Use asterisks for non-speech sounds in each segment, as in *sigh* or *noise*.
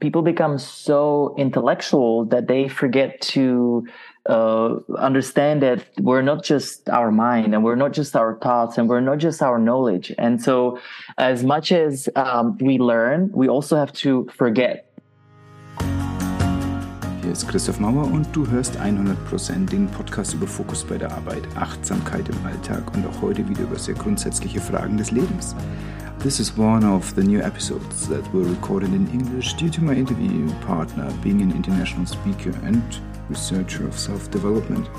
people become so intellectual that they forget to uh, understand that we're not just our mind and we're not just our thoughts and we're not just our knowledge. And so, as much as um, we learn, we also have to forget. Hier ist Christoph Mauer und du hörst 100% den Podcast über Fokus bei der Arbeit, Achtsamkeit im Alltag und auch heute wieder über sehr grundsätzliche Fragen des Lebens. This is one of the new episodes that were recorded in English due to my interview partner being an international speaker and researcher of self development.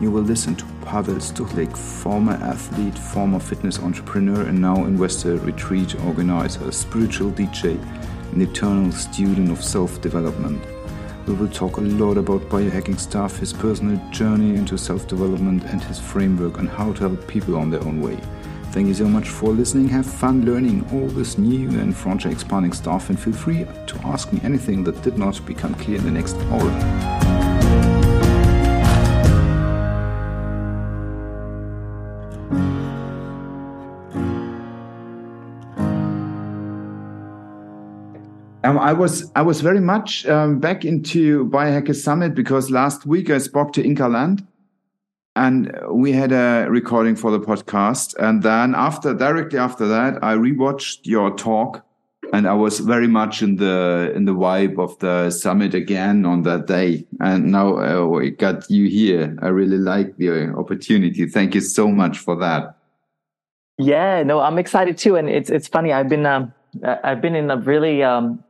You will listen to Pavel Stuchlik, former athlete, former fitness entrepreneur, and now investor, retreat organizer, spiritual DJ, an eternal student of self development. We will talk a lot about biohacking stuff, his personal journey into self development, and his framework on how to help people on their own way. Thank you so much for listening. Have fun learning all this new and frontier expanding stuff, and feel free to ask me anything that did not become clear in the next hour. I was I was very much um, back into Biohacker Summit because last week I spoke to Inka Land, and we had a recording for the podcast. And then after directly after that i rewatched your talk and i was very much in the in the vibe of the summit again on that day. And now uh, we got you here. I really like the opportunity. Thank you so much for that. Yeah no i'm excited too. And it's it's funny. I've been um, i've been in a really um,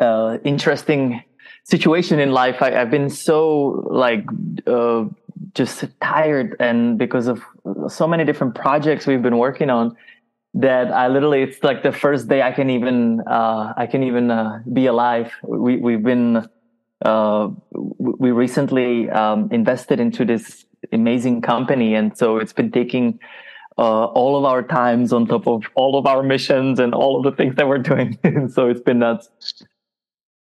uh, interesting situation in life I, have been so like uh, just tired and because of so many different projects we've been working on that I literally it's like the first day I can even uh, I can even uh, be alive. We we've been uh, we recently um, invested into this amazing company, and so it's been taking uh, all of our times on top of all of our missions and all of the things that we're doing. *laughs* so it's been nuts.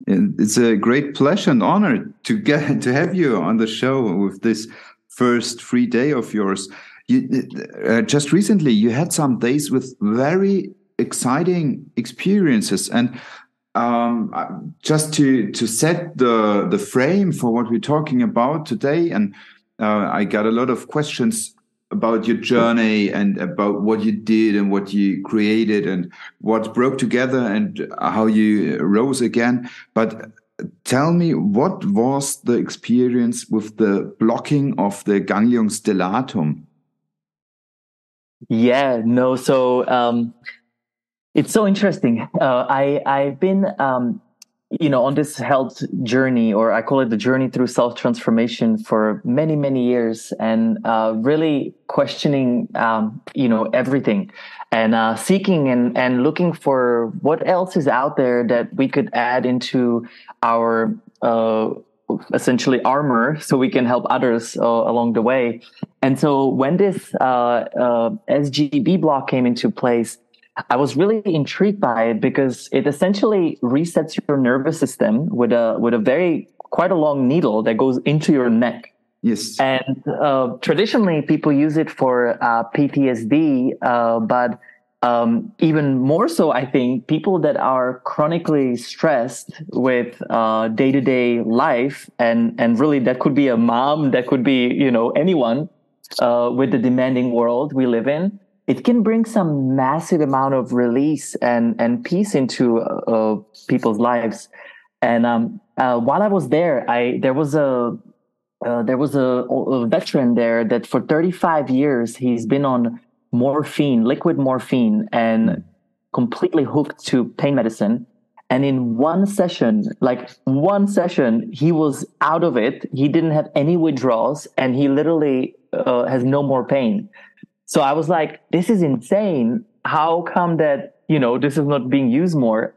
It's a great pleasure and honor to get to have you on the show with this first free day of yours. You, uh, just recently, you had some days with very exciting experiences, and um, uh, just to to set the the frame for what we're talking about today, and uh, I got a lot of questions about your journey and about what you did and what you created and what broke together and how you rose again. But tell me what was the experience with the blocking of the ganglion stellatum yeah no so um, it's so interesting uh, i i've been um, you know on this health journey or i call it the journey through self transformation for many many years and uh, really questioning um, you know everything. And uh, seeking and, and looking for what else is out there that we could add into our uh, essentially armor so we can help others uh, along the way. And so when this uh, uh, sgb block came into place I was really intrigued by it because it essentially resets your nervous system with a with a very quite a long needle that goes into your neck. Yes. And uh, traditionally, people use it for uh, PTSD, uh, but um, even more so, I think people that are chronically stressed with day to day life, and and really that could be a mom, that could be you know anyone uh, with the demanding world we live in it can bring some massive amount of release and and peace into uh, people's lives. And um, uh, while I was there, I there was a uh, there was a, a, veteran there that for 35 years he's been on morphine, liquid morphine, and completely hooked to pain medicine. And in one session, like one session, he was out of it. He didn't have any withdrawals, and he literally uh, has no more pain. So I was like, this is insane. How come that, you know, this is not being used more?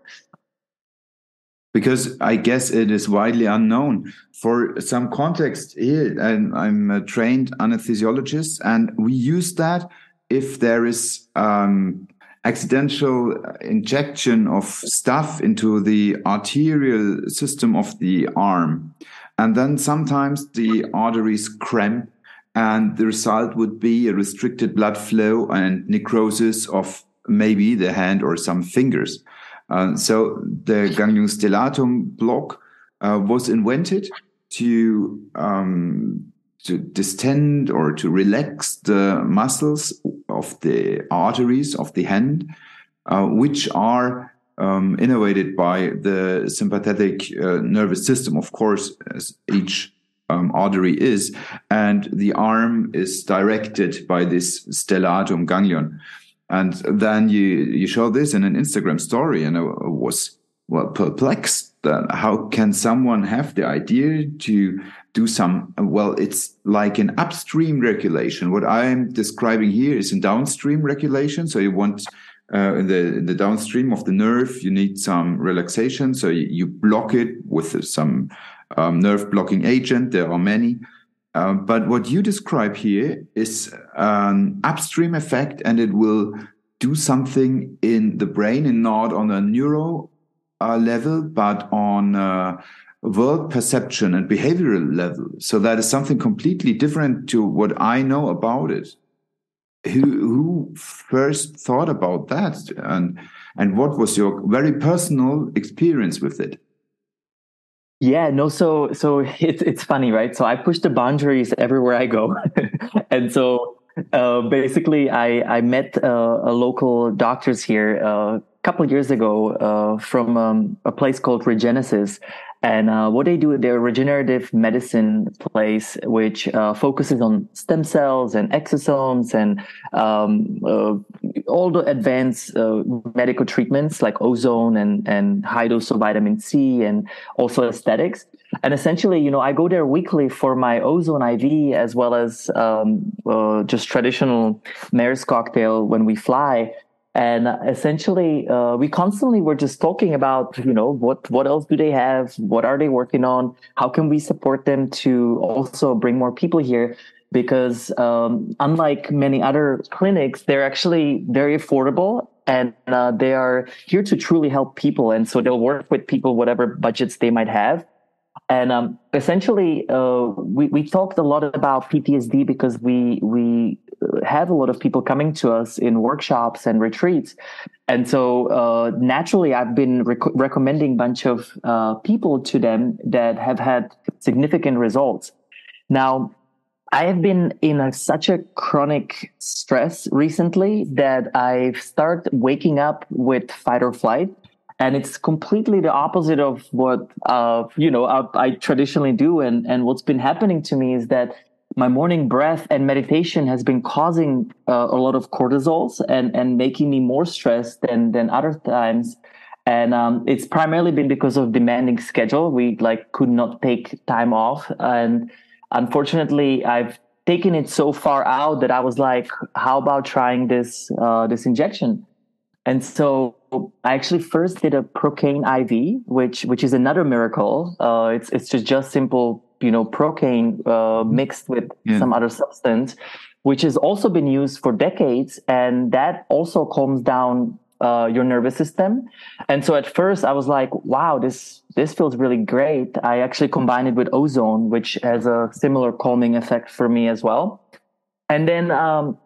Because I guess it is widely unknown. For some context here, and I'm a trained anesthesiologist, and we use that if there is um, accidental injection of stuff into the arterial system of the arm. And then sometimes the arteries cramp and the result would be a restricted blood flow and necrosis of maybe the hand or some fingers. Uh, so the ganglion stellatum block uh, was invented to um, to distend or to relax the muscles of the arteries of the hand, uh, which are um, innervated by the sympathetic uh, nervous system, of course, as each um, artery is, and the arm is directed by this stellatum ganglion. And then you you show this in an Instagram story, and I was well perplexed that how can someone have the idea to do some well it's like an upstream regulation. What i'm describing here is a downstream regulation. So you want uh, in the in the downstream of the nerve you need some relaxation. So you, you block it with some um, nerve blocking agent. There are many. Uh, but what you describe here is an upstream effect and it will do something in the brain and not on a neuro uh, level but on uh, world perception and behavioral level. So that is something completely different to what i know about it. Who who first thought about that? And and what was your very personal experience with it yeah no so so it's it's funny right? So i push the boundaries everywhere i go. *laughs* And so uh, basically i i met uh, a local doctors here uh, a couple years ago uh, from um, a place called regenesis and uh, what they do, they're regenerative medicine place which uh, focuses on stem cells and exosomes and um, uh, all the advanced uh, medical treatments like ozone and, and high dose of vitamin C and also aesthetics. And essentially, you know, I go there weekly for my ozone IV as well as um, uh, just traditional Myers' cocktail when we fly and essentially uh, we constantly were just talking about you know what what else do they have? What are they working on? How can we support them to also bring more people here? Because um, unlike many other clinics they're actually very affordable and uh, they are here to truly help people. And so they'll work with people whatever budgets they might have. And um, essentially uh, we, we talked a lot about ptsd because we we have a lot of people coming to us in workshops and retreats. And so uh, naturally i've been rec- recommending a bunch of uh, people to them that have had significant results. Now i have been in a, such a chronic stress recently that i've started waking up with fight or flight. And it's completely the opposite of what uh, you know I, I, traditionally do. And and what's been happening to me is that my morning breath and meditation has been causing uh, a lot of cortisols and and making me more stressed than than other times. And um, it's primarily been because of demanding schedule. We like could not take time off. And unfortunately i've taken it so far out that i was like how about trying this uh, this injection? And so I actually first did a procaine IV, which which is another miracle. Uh, it's it's just just simple, you know, procaine uh, mixed with yeah. some other substance, which has also been used for decades, and that also calms down uh, your nervous system. And so at first I was like, wow, this this feels really great. I actually combined it with ozone, which has a similar calming effect for me as well. And then um,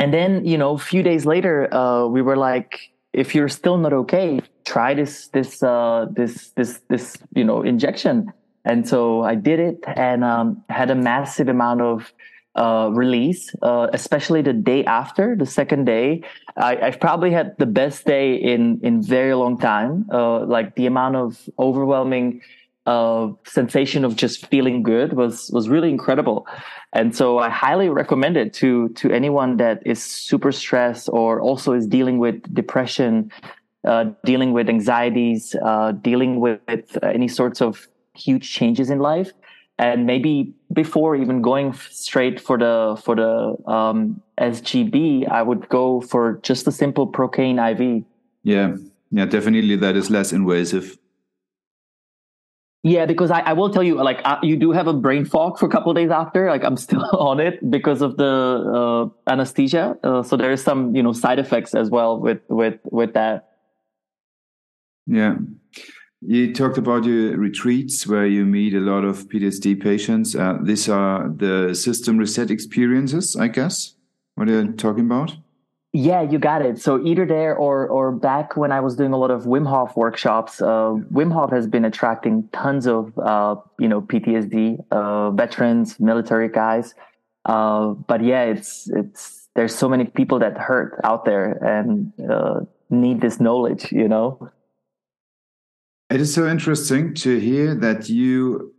and then you know a few days later uh, we were like if you're still not okay try this this uh, this this this you know injection and so i did it and um, had a massive amount of uh, release uh, especially the day after the second day. I, have probably had the best day in in very long time uh, like the amount of overwhelming uh, sensation of just feeling good was was really incredible. And so i highly recommend it to to anyone that is super stressed or also is dealing with depression uh, dealing with anxieties uh, dealing with any sorts of huge changes in life and maybe before even going straight for the for the um, sgb i would go for just a simple procaine iv yeah yeah definitely that is less invasive yeah, because I, I will tell you, like, uh, you do have a brain fog for a couple days after. Like, I'm still *laughs* on it because of the uh, anesthesia. Uh, so there is some, you know, side effects as well with with with that. Yeah, you talked about your retreats where you meet a lot of PTSD patients. Uh, these are the system reset experiences, I guess. What are you talking about? yeah, you got it. So either there or or back when I was doing a lot of Wim Hof workshops, uh, Wim Hof has been attracting tons of uh, you know PTSD uh, veterans, military guys. Uh, but yeah, it's it's there's so many people that hurt out there and uh, need this knowledge. You know. It is so interesting to hear that you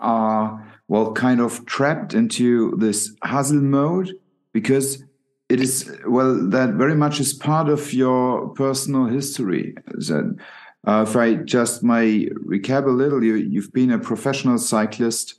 are well kind of trapped into this hustle mode because it is well that very much is part of your personal history. That uh, if I just may recap a little, you you've been a professional cyclist,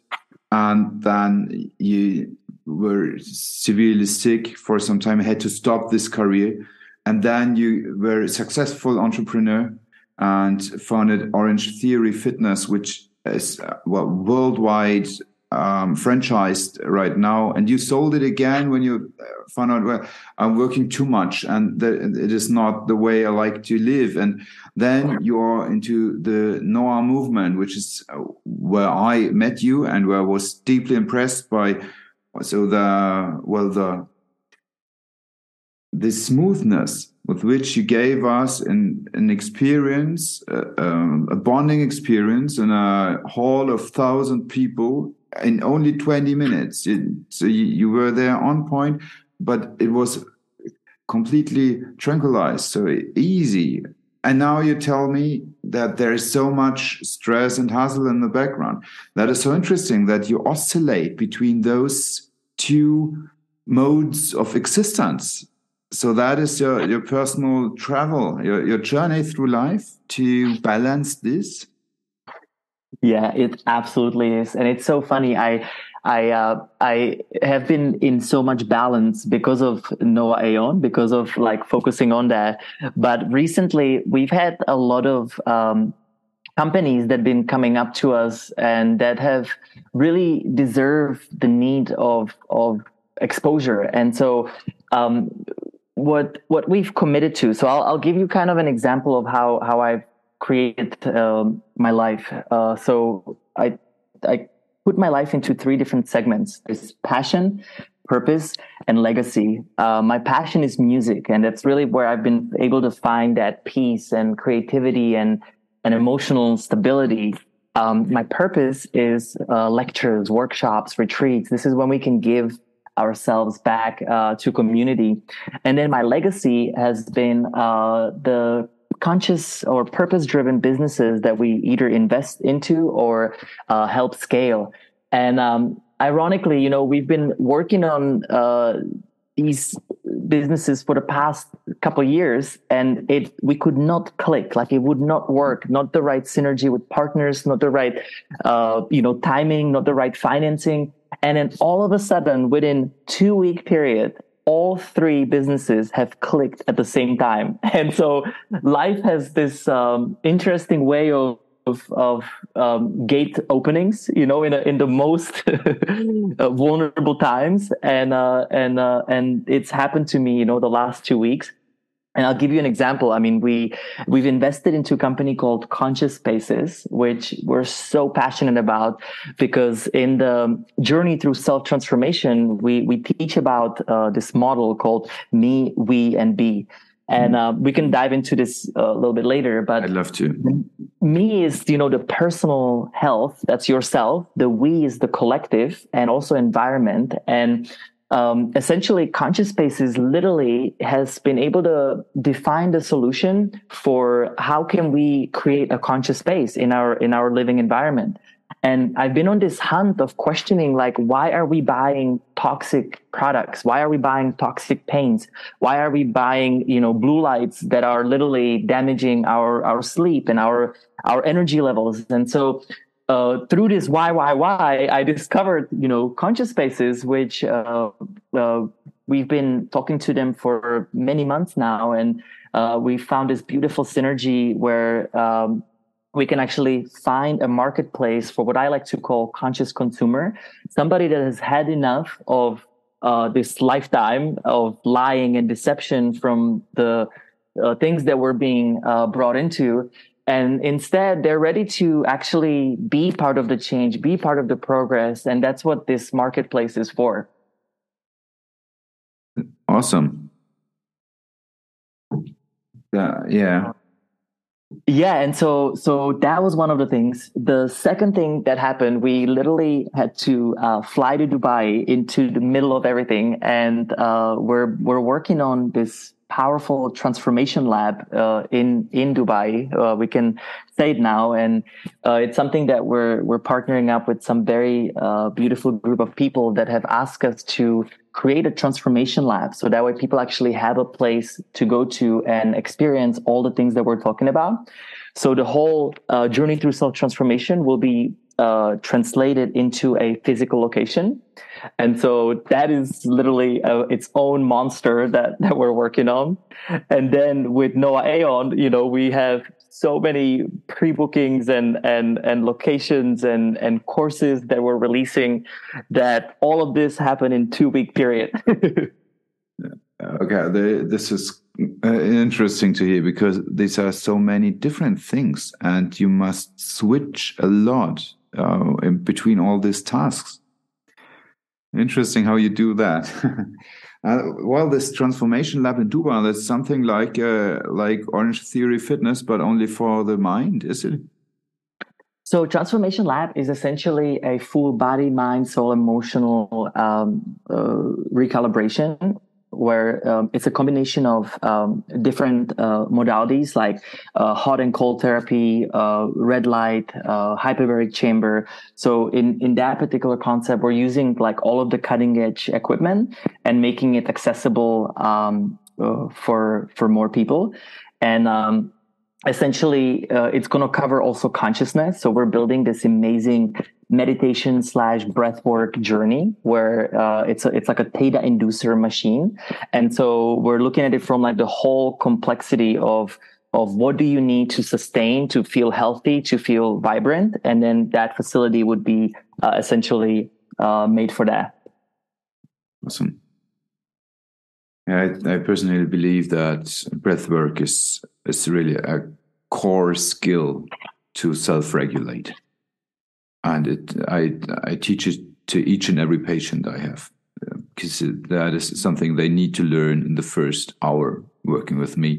and then you were severely sick for some time, had to stop this career, and then you were a successful entrepreneur and founded Orange Theory Fitness, which is uh, well worldwide um, franchised right now, and you sold it again when you uh, found out well I'm working too much and it is not the way I like to live. And then you're into the Noah movement, which is uh, where I met you and where I was deeply impressed by. So the well the the smoothness with which you gave us an, an experience, uh, um, a bonding experience in a hall of thousand people in only 20 minutes. It, so you, you, were there on point, but it was completely tranquilized, so easy. And now you tell me that there is so much stress and hustle in the background. That is so interesting that you oscillate between those two modes of existence. So that is your, your personal travel, your, your journey through life to balance this. Yeah, it absolutely is, and it's so funny. I I uh, I have been in so much balance because of Noah Aeon, because of like focusing on that. But recently, we've had a lot of um, companies that have been coming up to us and that have really deserved the need of of exposure. And so, um, what what we've committed to. So I'll I'll give you kind of an example of how how I've created um, my life. Uh, so I I put my life into three different segments. There's passion, purpose, and legacy. Uh, my passion is music, and that's really where I've been able to find that peace and creativity and and emotional stability. Um, my purpose is uh, lectures, workshops, retreats. This is when we can give ourselves back uh, to community. And then my legacy has been uh, the conscious or purpose driven businesses that we either invest into or uh, help scale. And um, ironically, you know, we've been working on uh, these businesses for the past couple years and it we could not click like it would not work not the right synergy with partners not the right uh, you know timing not the right financing and then all of a sudden within two week period all three businesses have clicked at the same time. *laughs* And so life has this um, interesting way of of, of um, gate openings, you know, in a, in the most *laughs* uh, vulnerable times, and uh, and uh, and it's happened to me, you know, the last two weeks. And I'll give you an example. I mean, we we've invested into a company called Conscious Spaces, which we're so passionate about because in the journey through self transformation, we we teach about uh, this model called me, we, and be. And uh, we can dive into this uh, a little bit later. But I'd love to. Me is you know the personal health. That's yourself. The we is the collective, and also environment. And um, essentially conscious spaces literally has been able to define the solution for how can we create a conscious space in our in our living environment. And i've been on this hunt of questioning like why are we buying toxic products? Why are we buying toxic paints? Why are we buying you know blue lights that are literally damaging our our sleep and our our energy levels? And so uh, through this why why why I discovered you know conscious spaces which uh, uh, we've been talking to them for many months now. And uh, we found this beautiful synergy where um, we can actually find a marketplace for what I like to call conscious consumer somebody that has had enough of uh, this lifetime of lying and deception from the uh, things that we're being brought into and instead they're ready to actually be part of the change be part of the progress and that's what this marketplace is for awesome Uh, yeah. Yeah, and so so that was one of the things. The second thing that happened, we literally had to uh, fly to Dubai into the middle of everything, and uh, we're we're working on this powerful transformation lab uh, in in Dubai. Uh, we can say it now, and uh, it's something that we're we're partnering up with some very uh, beautiful group of people that have asked us to create a transformation lab, so that way people actually have a place to go to and experience all the things that we're talking about. So the whole uh, journey through self transformation will be uh, translated into a physical location. And so that is literally uh, its own monster that, *laughs* that we're working on. And then with Noah Aeon, you know, we have so many pre-bookings and, and, and locations and, and courses that we're releasing that all of this happened in two week period. *laughs* okay. this is uh, interesting to hear because these are so many different things and you must switch a lot uh, in between all these tasks. Interesting how you do that. *laughs* uh, well, this transformation lab in Dubai, that's something like uh, like Orange Theory Fitness, but only for the mind, is it? So, Transformation Lab is essentially a full body, mind, soul, emotional um, uh, recalibration where um, it's a combination of um, different uh, modalities like uh, hot and cold therapy, uh, red light, uh, hyperbaric chamber. So in in that particular concept, we're using like all of the cutting edge equipment and making it accessible um, uh, for for more people. And um, essentially uh, it's going to cover also consciousness so we're building this amazing meditation slash breathwork journey where uh, it's a, it's like a theta inducer machine. And so we're looking at it from like the whole complexity of of what do you need to sustain to feel healthy to feel vibrant? And then that facility would be uh, essentially uh, made for that. Awesome. I, I personally believe that breath work is is really a core skill to self-regulate, and it I I teach it to each and every patient I have uh, because that is something they need to learn in the first hour working with me.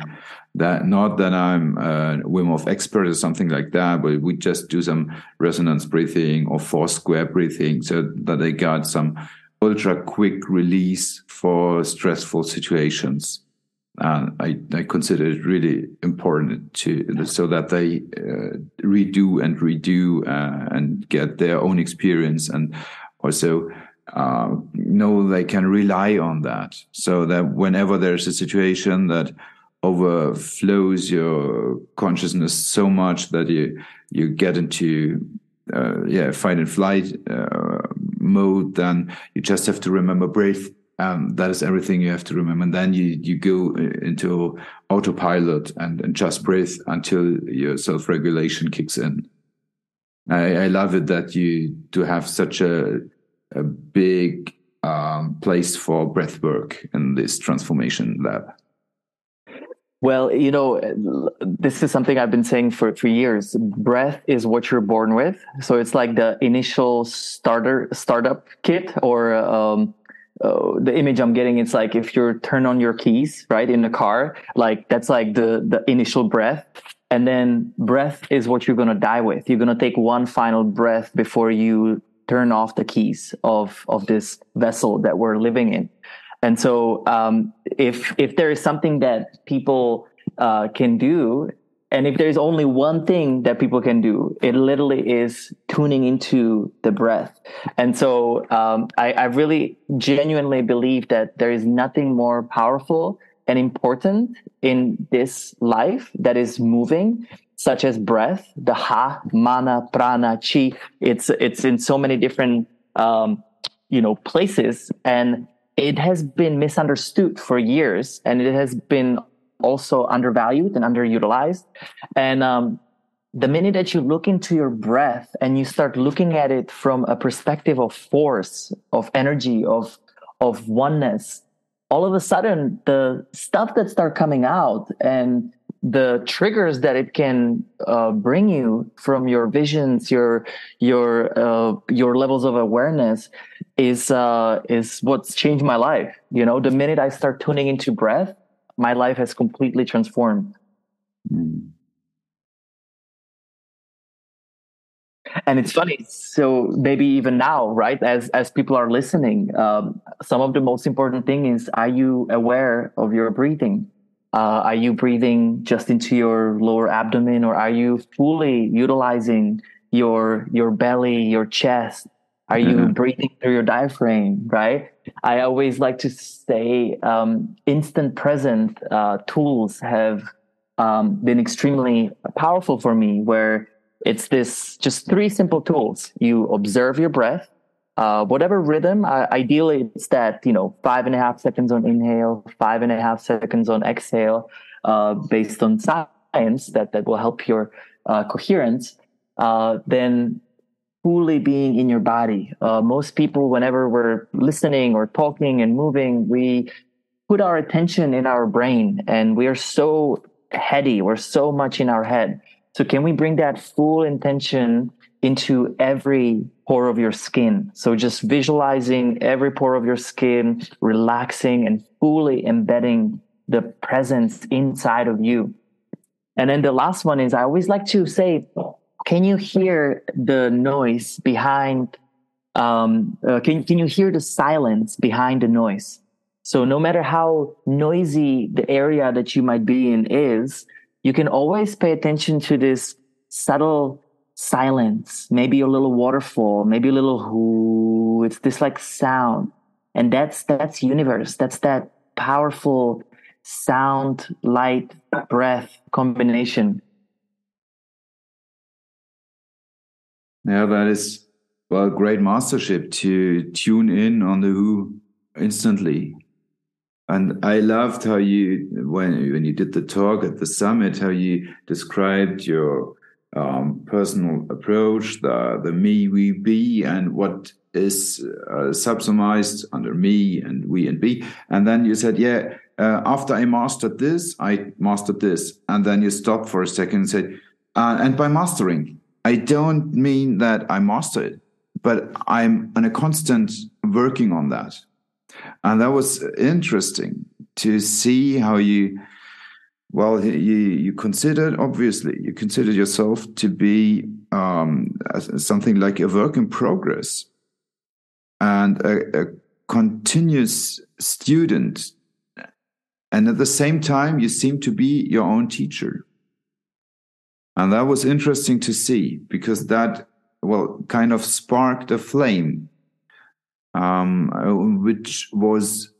That not that I'm a Wim Hof expert or something like that, but we just do some resonance breathing or four square breathing so that they got some ultra quick release for stressful situations. And I, I consider it really important to so that they uh, redo and redo uh, and get their own experience and also uh, know they can rely on that so that whenever there's a situation that overflows your consciousness so much that you you get into uh, yeah fight and flight uh, mode, then you just have to remember breath. Um, that is everything you have to remember. And then you, you go into autopilot and, and just breathe until your self regulation kicks in. I, I, love it that you do have such a, a big um, place for breath work in this transformation lab. Well, you know, this is something I've been saying for, for years. Breath is what you're born with. So it's like the initial starter startup kit or um, uh, the image I'm getting. It's like if you turn on your keys, right, in the car, like that's like the, the initial breath. And then breath is what you're going to die with. You're going to take one final breath before you turn off the keys of, of this vessel that we're living in. And so, um, if if there is something that people uh, can do, and if there's only one thing that people can do, it literally is tuning into the breath. And so, um, I, I really genuinely believe that there is nothing more powerful and important in this life that is moving such as breath the ha mana prana chi. It's it's in so many different um, you know places. And it has been misunderstood for years. And it has been also undervalued and underutilized. And um, the minute that you look into your breath and you start looking at it from a perspective of force, of energy, of of oneness, all of a sudden the stuff that start coming out and the triggers that it can uh, bring you from your visions, your your uh, your levels of awareness is uh, is what's changed my life. You know, the minute I start tuning into breath, my life has completely transformed. Mm. and it's funny so maybe even now right as as people are listening um, some of the most important thing is are you aware of your breathing uh, are you breathing just into your lower abdomen or are you fully utilizing your your belly your chest are you mm-hmm. breathing through your diaphragm right i always like to say um, instant present uh, tools have um, been extremely powerful for me where it's this just three simple tools. You observe your breath, uh, whatever rhythm. Uh, ideally, it's that you know five and a half seconds on inhale, five and a half seconds on exhale, uh, based on science that that will help your uh, coherence. Uh, then fully being in your body. Uh, most people, whenever we're listening or talking and moving, we put our attention in our brain, and we are so heady. We're so much in our head so can we bring that full intention into every pore of your skin? So just visualizing every pore of your skin, relaxing and fully embedding the presence inside of you. And then the last one is I always like to say, can you hear the noise behind um, uh, can, can you hear the silence behind the noise? So no matter how noisy the area that you might be in is, you can always pay attention to this subtle silence, maybe a little waterfall, maybe a little whoo. It's this like sound. And that's that's universe. That's that powerful sound, light, breath combination. Yeah, that is well great mastership to tune in on the who instantly and I loved how you when when you did the talk at the summit, how you described your um, personal approach, the the me, we, be, and what is uh, under me and we and be. And then you said, yeah, uh, after I mastered this, I mastered this. And then you stopped for a second and said, uh, and by mastering, I don't mean that I mastered it, but I'm on a constant working on that. And that was interesting to see how you well you you considered obviously you considered yourself to be um, something like a work in progress and a, a continuous student. And at the same time you seem to be your own teacher and that was interesting to see because that well kind of sparked a flame um, which was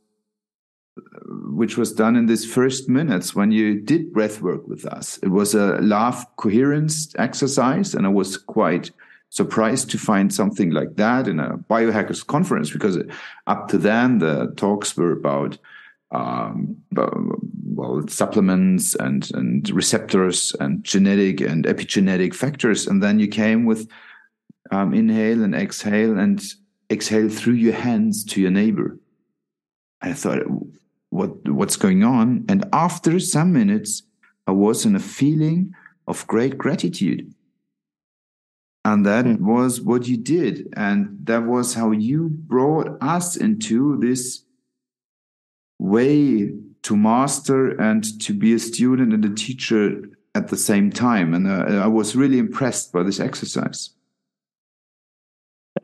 which was done in these first minutes when you did breath work with us. It was a laugh coherence exercise, and I was quite surprised to find something like that in a biohackers conference because up to then the talks were about um, well supplements and and receptors and genetic and epigenetic factors, and then you came with um, inhale and exhale and exhale through your hands to your neighbor. I thought, what what's going on? And after some minutes, I was in a feeling of great gratitude. And that mm. was what you did. And that was how you brought us into this way to master and to be a student and a teacher at the same time. And uh, I was really impressed by this exercise.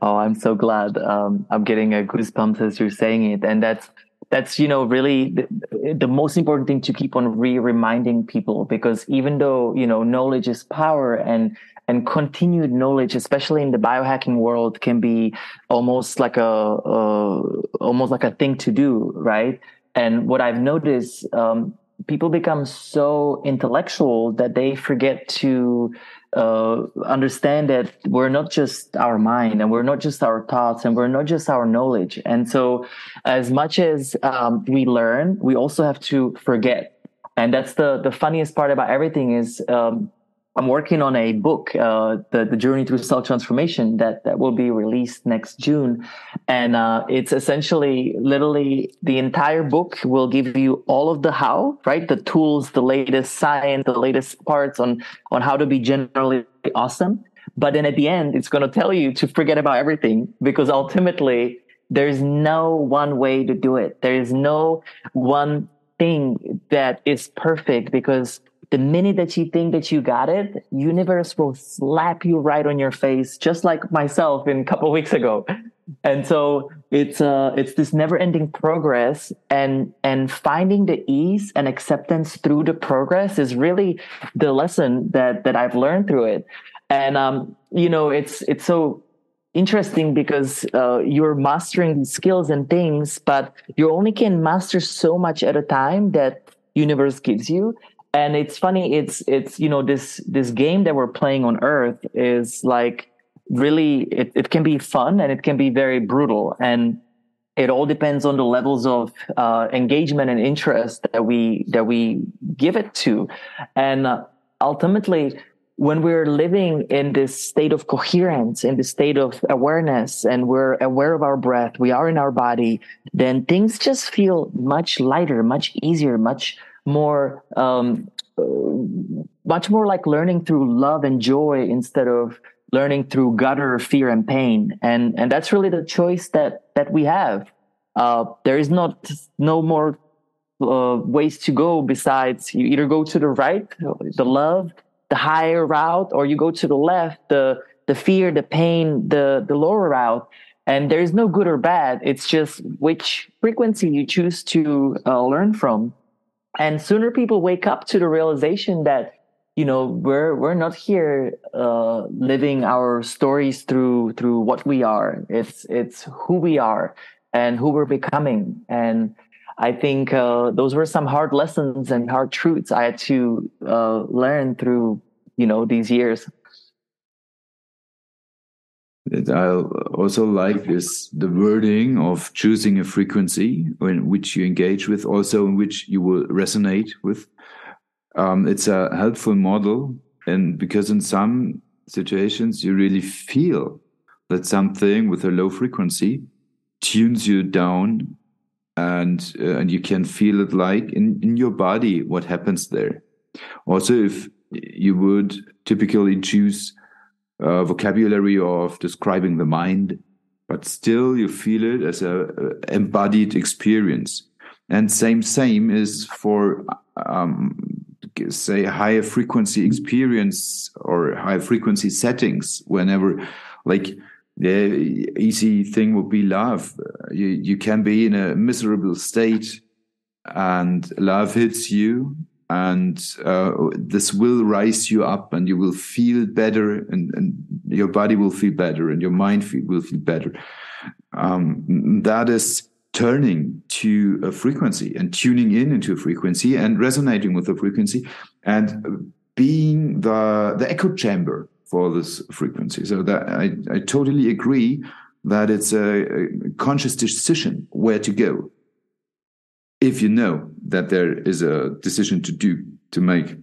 Oh, I'm so glad. Um, I'm getting a goosebumps as you're saying it, and that's that's you know really the, the most important thing to keep on re-reminding people because even though you know knowledge is power and and continued knowledge, especially in the biohacking world, can be almost like a, a almost like a thing to do, right? And what I've noticed, um, people become so intellectual that they forget to uh, understand that we're not just our mind and we're not just our thoughts and we're not just our knowledge. And so, as much as um, we learn, we also have to forget. And that's the the funniest part about everything is um, I'm working on a book, uh, the the journey through self transformation that that will be released next June, and uh, it's essentially literally the entire book will give you all of the how, right? The tools, the latest science, the latest parts on on how to be generally awesome. But then at the end, it's going to tell you to forget about everything because ultimately there's no one way to do it. There is no one thing that is perfect because the minute that you think that you got it, universe will slap you right on your face, just like myself in a couple weeks ago. And so it's uh it's this never ending progress and and finding the ease and acceptance through the progress is really the lesson that that I've learned through it. And um, you know, it's it's so interesting because uh, you're mastering skills and things, but you only can master so much at a time that universe gives you and it's funny it's it's you know this this game that we're playing on earth is like really it, it can be fun and it can be very brutal. And it all depends on the levels of uh, engagement and interest that we that we give it to. And uh, ultimately when we're living in this state of coherence in this state of awareness and we're aware of our breath we are in our body then things just feel much lighter much easier much more um, much more like learning through love and joy instead of learning through gutter fear and pain. And and that's really the choice that that we have. Uh, there is not no more uh, ways to go besides you either go to the right the love the higher route or you go to the left the the fear the pain the the lower route. And there is no good or bad. It's just which frequency you choose to uh, learn from and sooner people wake up to the realization that you know we're we're not here uh, living our stories through through what we are. It's it's who we are and who we're becoming. And i think uh, those were some hard lessons and hard truths i had to uh, learn through you know these years I also like this the wording of choosing a frequency in which you engage with, also in which you will resonate with. Um, it's a helpful model, and because in some situations you really feel that something with a low frequency tunes you down, and uh, and you can feel it like in in your body what happens there. Also, if you would typically choose uh, vocabulary of describing the mind, but still you feel it as a, embodied experience. And same same is for um, say higher frequency experience or high frequency settings. Whenever, like the easy thing would be love. You you can be in a miserable state, and love hits you, and uh, this will rise you up and you will feel better and, and your body will feel better and your mind feel, will feel better. Um, that is turning to a frequency and tuning in into a frequency and resonating with the frequency and being the the echo chamber for this frequency. So that i, I totally agree that it's a, a conscious decision where to go if you know that there is a decision to do to make.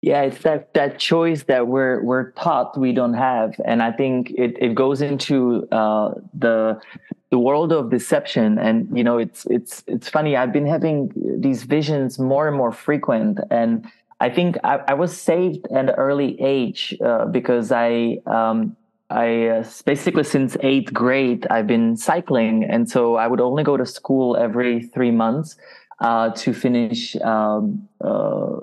Yeah it's that that choice that we're we're taught we don't have. And i think it, it goes into uh, the the world of deception. And you know it's it's it's funny i've been having these visions more and more frequent. And i think i, I was saved at an early age uh, because i um, I uh, basically since eighth grade I've been cycling, and so I would only go to school every three months uh, to finish um, uh,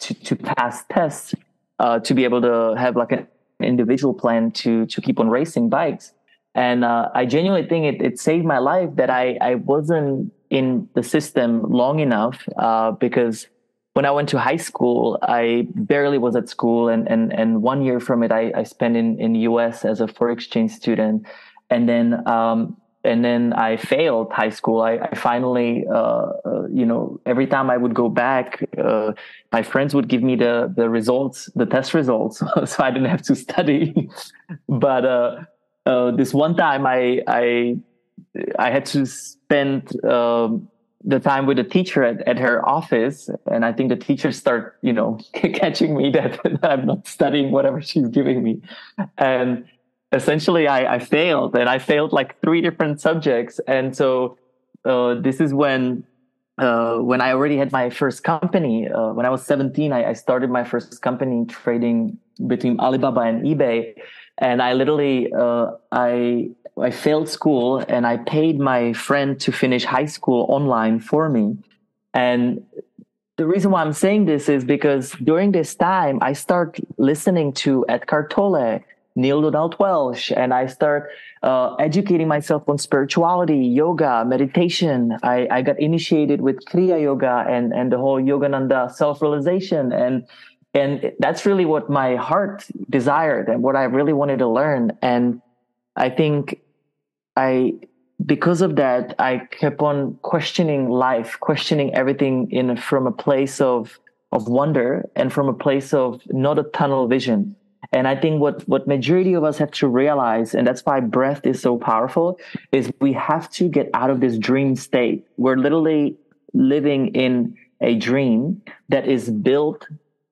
to to pass tests uh, to be able to have like an individual plan to to keep on racing bikes. And uh, I genuinely think it, it saved my life that I I wasn't in the system long enough uh, because when I went to high school, I barely was at school, and and and one year from it, I, I spent in in U.S. as a foreign exchange student, and then um, and then I failed high school. I, I finally, uh, uh, you know, every time I would go back, uh, my friends would give me the the results, the test results, *laughs* so I didn't have to study. *laughs* but uh, uh, this one time, I I I had to spend. Um, the time with the teacher at, at her office and i think the teacher start you know *laughs* catching me *laughs* that i'm not studying whatever she's giving me. And essentially I, I failed and i failed like three different subjects. And so uh, this is when uh, when i already had my first company. Uh, when i was 17 I, I started my first company trading between alibaba and ebay and i literally uh, i I failed school and I paid my friend to finish high school online for me. And the reason why I'm saying this is because during this time, I start listening to Eckhart Tolle, Neale Donald Walsch, and I start uh, educating myself on spirituality, yoga, meditation. I, I got initiated with Kriya Yoga and, and the whole Yogananda self-realization. And, and that's really what my heart desired and what I really wanted to learn. And I think I because of that, I kept on questioning life, questioning everything in from a place of of wonder and from a place of not a tunnel vision. And I think what what majority of us have to realize, and that's why breath is so powerful, is we have to get out of this dream state. We're literally living in a dream that is built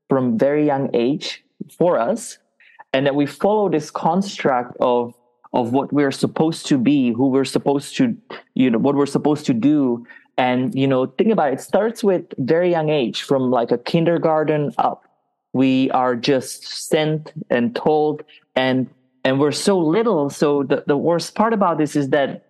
from very young age for us, and that we follow this construct of of what we're supposed to be, who we're supposed to, you know, what we're supposed to do. And, you know, think about it, it starts with very young age, from like a kindergarten up. We are just sent and told and and we're so little. So the, the worst part about this is that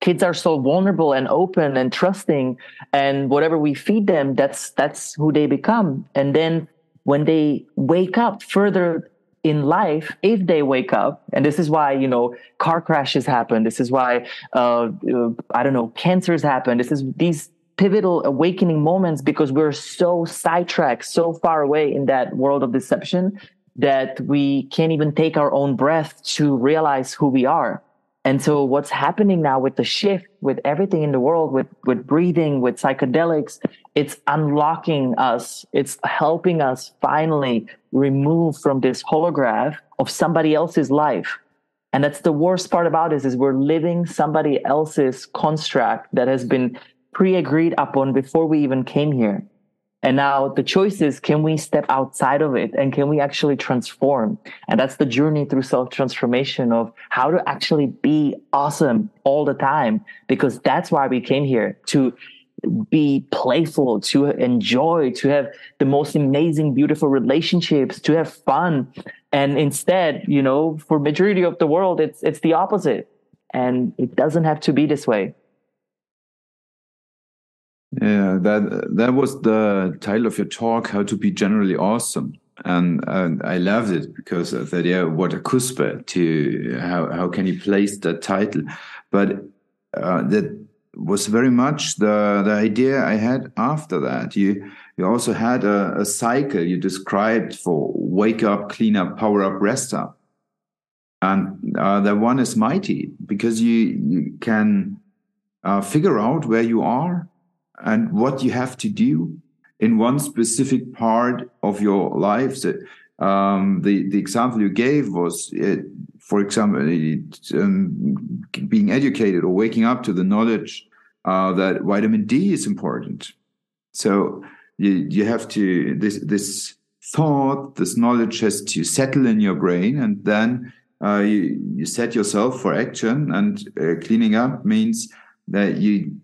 kids are so vulnerable and open and trusting and whatever we feed them that's that's who they become and then when they wake up further in life if they wake up and this is why you know car crashes happen. This is why uh, uh, i don't know cancers happen. This is these pivotal awakening moments because we're so sidetracked so far away in that world of deception that we can't even take our own breath to realize who we are and so what's happening now with the shift, with everything in the world, with, with breathing, with psychedelics, it's unlocking us. It's helping us finally remove from this holograph of somebody else's life. And that's the worst part about this is we're living somebody else's construct that has been pre-agreed upon before we even came here. And now the choice is, can we step outside of it and can we actually transform? And that's the journey through self transformation of how to actually be awesome all the time, because that's why we came here to be playful, to enjoy, to have the most amazing, beautiful relationships, to have fun. And instead, you know, for majority of the world, it's, it's the opposite. And it doesn't have to be this way. Yeah, that that was the title of your talk, "How to Be Generally Awesome," and, and I loved it because of that. Yeah, what a kuspe to how how can you place that title? But uh, that was very much the the idea I had after that. You you also had a, a cycle you described for wake up, clean up, power up, rest up, and uh, that one is mighty because you you can uh, figure out where you are and what you have to do in one specific part of your life. So, um, the the example you gave was, for example, um, being educated or waking up to the knowledge uh, that vitamin D is important. So you you have to this this thought, this knowledge has to settle in your brain, and then uh, you you set yourself for action. And uh, cleaning up means that you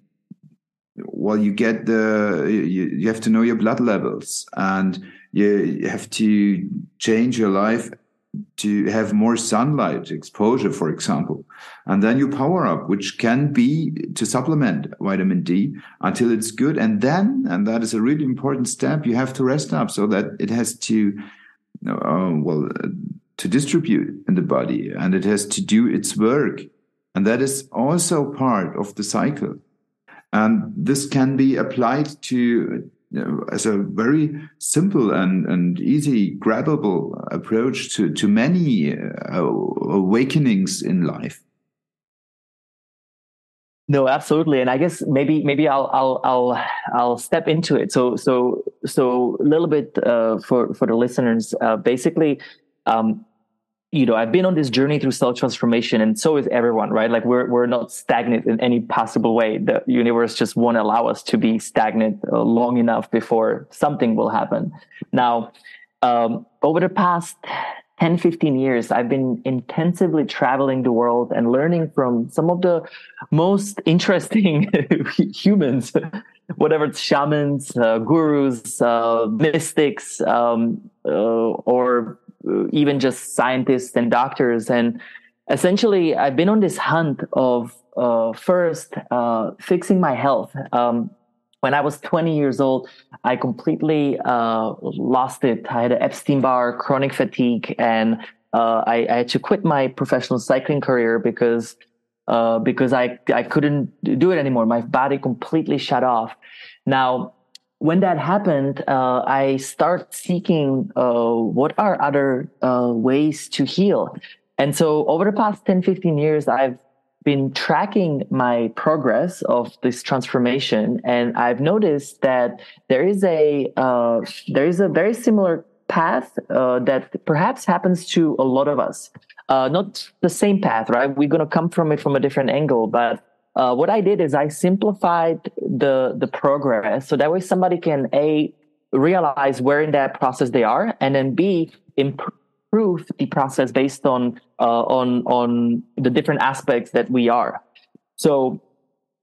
well you get the you, you have to know your blood levels and you have to change your life to have more sunlight exposure for example. And then you power up which can be to supplement vitamin d until it's good. And then and that is a really important step you have to rest up so that it has to uh, well uh, to distribute in the body and it has to do its work. And that is also part of the cycle and this can be applied to as a very simple and, and easy grabbable approach to, to many uh, awakenings in life. No, absolutely, and I guess maybe maybe I'll I'll I'll I'll step into it. So so so a little bit uh, for for the listeners. Uh, basically, um, you know, I've been on this journey through self transformation, and so is everyone, right? Like we're we're not stagnant in any possible way. The universe just won't allow us to be stagnant uh, long enough before something will happen. Now, um, over the past 10, 15 years, I've been intensively traveling the world and learning from some of the most interesting *laughs* humans, whatever it's shamans, uh, gurus, uh, mystics, um, uh, or even just scientists and doctors. And essentially, I've been on this hunt of uh, first uh, fixing my health. Um, when I was 20 years old, I completely uh, lost it. I had an Epstein Barr, chronic fatigue, and uh, I, I, had to quit my professional cycling career because uh, because I I couldn't do it anymore. My body completely shut off. Now, when that happened, uh, I start seeking uh, what are other uh, ways to heal. And so over the past 10, 15 years, I've been tracking my progress of this transformation. And i've noticed that there is a uh, there is a very similar path uh, that perhaps happens to a lot of us. Uh, not the same path right? We're going to come from it from a different angle but uh, what i did is i simplified the the progress so that way somebody can a realize where in that process they are and then b improve the process based on uh, on on the different aspects that we are. So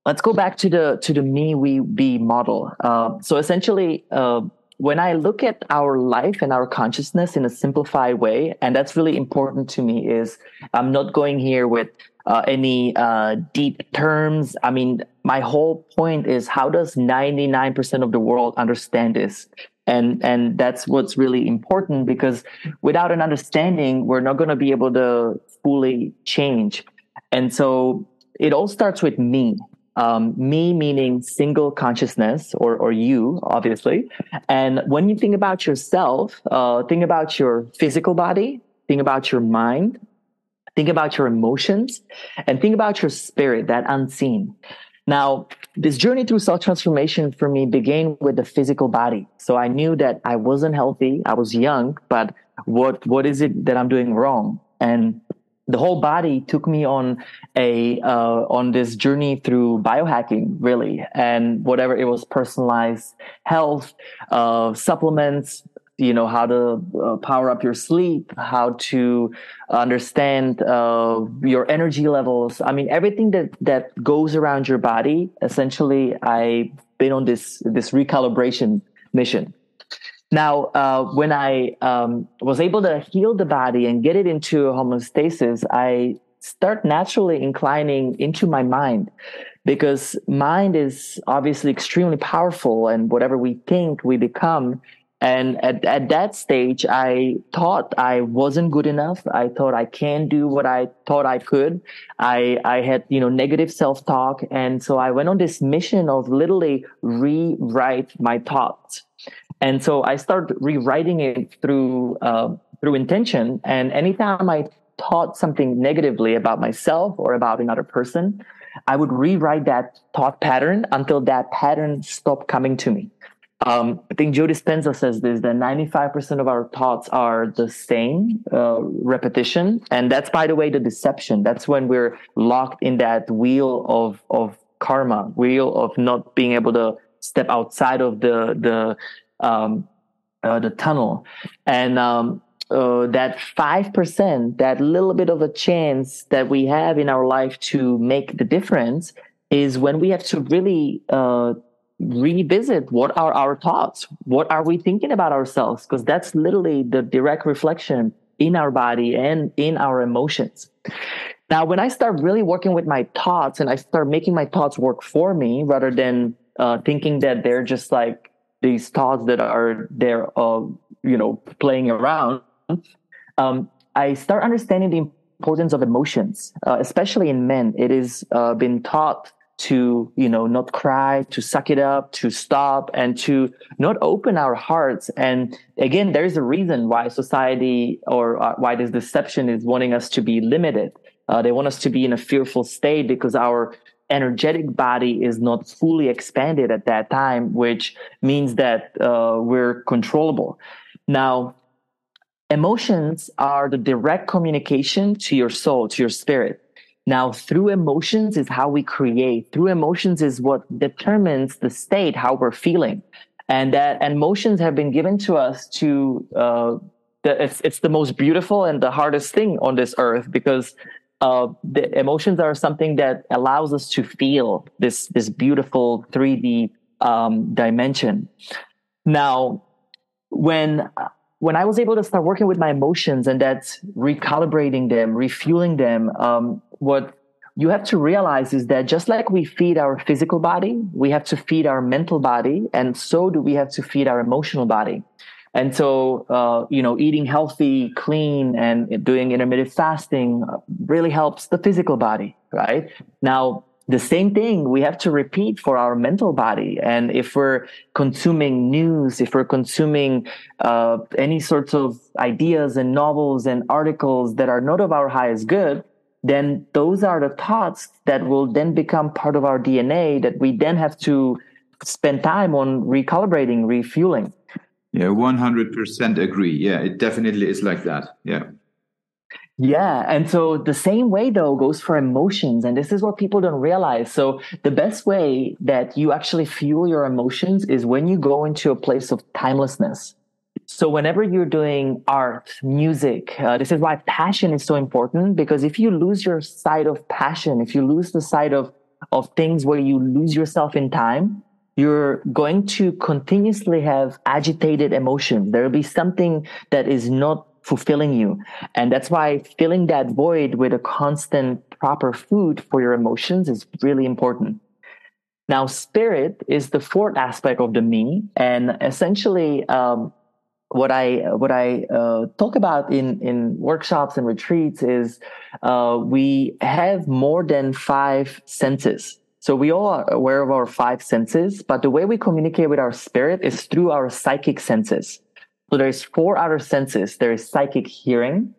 let's go back to the to the me we be model. Uh, so essentially, uh, when I look at our life and our consciousness in a simplified way, and that's really important to me, is I'm not going here with uh, any uh, deep terms. I mean, my whole point is how does 99% of the world understand this? and and that's what's really important because without an understanding we're not going to be able to fully change and so it all starts with me um, me meaning single consciousness or, or you obviously and when you think about yourself uh, think about your physical body think about your mind think about your emotions and think about your spirit that unseen now, this journey through self transformation for me began with the physical body. So I knew that I wasn't healthy. I was young, but what, what is it that I'm doing wrong? And the whole body took me on a, uh, on this journey through biohacking, really. And whatever it was personalized health, uh, supplements, you know how to uh, power up your sleep how to understand uh, your energy levels. I mean everything that that goes around your body essentially i've been on this this recalibration mission. Now uh, when i um, was able to heal the body and get it into homeostasis i start naturally inclining into my mind because mind is obviously extremely powerful and whatever we think we become and at, at that stage i thought i wasn't good enough. I thought i can't do what i thought i could. I i had you know negative self-talk. And so i went on this mission of literally rewrite my thoughts. And so i started rewriting it through uh, through intention. And anytime i thought something negatively about myself or about another person i would rewrite that thought pattern until that pattern stopped coming to me um, I think Joe Dispenza says this that 95% of our thoughts are the same uh, repetition. And that's, by the way, the deception. That's when we're locked in that wheel of, of karma, wheel of not being able to step outside of the, the, um, uh, the tunnel. And, um, uh, that 5%, that little bit of a chance that we have in our life to make the difference is when we have to really uh, revisit what are our thoughts? What are we thinking about ourselves? Because that's literally the direct reflection in our body and in our emotions. Now when i start really working with my thoughts and i start making my thoughts work for me rather than uh, thinking that they're just like these thoughts that are there uh, you know playing around um, i start understanding the importance of emotions uh, especially in men. It is uh, been taught to you know not cry to suck it up to stop and to not open our hearts. And again there's a reason why society or uh, why this deception is wanting us to be limited. Uh, they want us to be in a fearful state because our energetic body is not fully expanded at that time which means that uh, we're controllable. Now emotions are the direct communication to your soul to your spirit now, through emotions is how we create. Through emotions is what determines the state, how we're feeling. And that and emotions have been given to us to, uh, the, it's, it's the most beautiful and the hardest thing on this earth because uh, the emotions are something that allows us to feel this, this beautiful 3D um, dimension. Now, when when I was able to start working with my emotions and that's recalibrating them, refueling them, um, what you have to realize is that just like we feed our physical body, we have to feed our mental body, and so do we have to feed our emotional body. And so, uh, you know, eating healthy, clean, and doing intermittent fasting really helps the physical body, right? Now, the same thing we have to repeat for our mental body. And if we're consuming news, if we're consuming uh, any sorts of ideas and novels and articles that are not of our highest good, then those are the thoughts that will then become part of our DNA that we then have to spend time on recalibrating, refueling. Yeah, 100% agree. Yeah, it definitely is like that. Yeah. Yeah. And so the same way though goes for emotions. And this is what people don't realize. So the best way that you actually fuel your emotions is when you go into a place of timelessness. So whenever you're doing art, music, uh, this is why passion is so important because if you lose your sight of passion, if you lose the sight of, of things where you lose yourself in time, you're going to continuously have agitated emotions. There will be something that is not fulfilling you. And that's why filling that void with a constant proper food for your emotions is really important. Now, spirit is the fourth aspect of the me. And essentially, um, what I what I uh, talk about in in workshops and retreats is uh, we have more than five senses. So we all are aware of our five senses, but the way we communicate with our spirit is through our psychic senses. So there's four other senses. There is psychic hearing,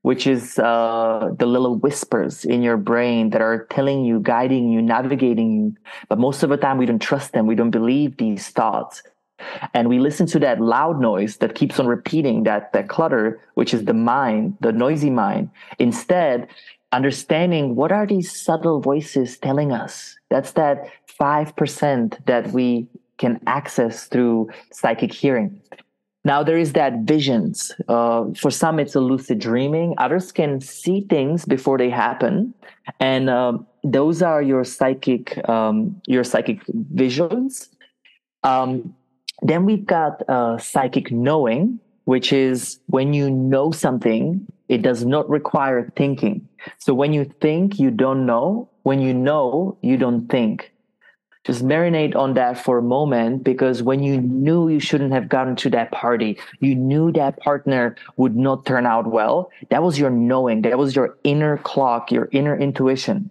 which is uh, the little whispers in your brain that are telling you, guiding you, navigating you. But most of the time, we don't trust them. We don't believe these thoughts and we listen to that loud noise that keeps on repeating that that clutter which is the mind the noisy mind. Instead understanding what are these subtle voices telling us. That's that 5% that we can access through psychic hearing. Now there is that visions. Uh, for some it's a lucid dreaming. Others can see things before they happen. And uh, those are your psychic um, your psychic visions. Um, then we've got uh, psychic knowing, which is when you know something, it does not require thinking. So when you think, you don't know. When you know, you don't think. Just marinate on that for a moment because when you knew you shouldn't have gotten to that party, you knew that partner would not turn out well. That was your knowing. That was your inner clock, your inner intuition.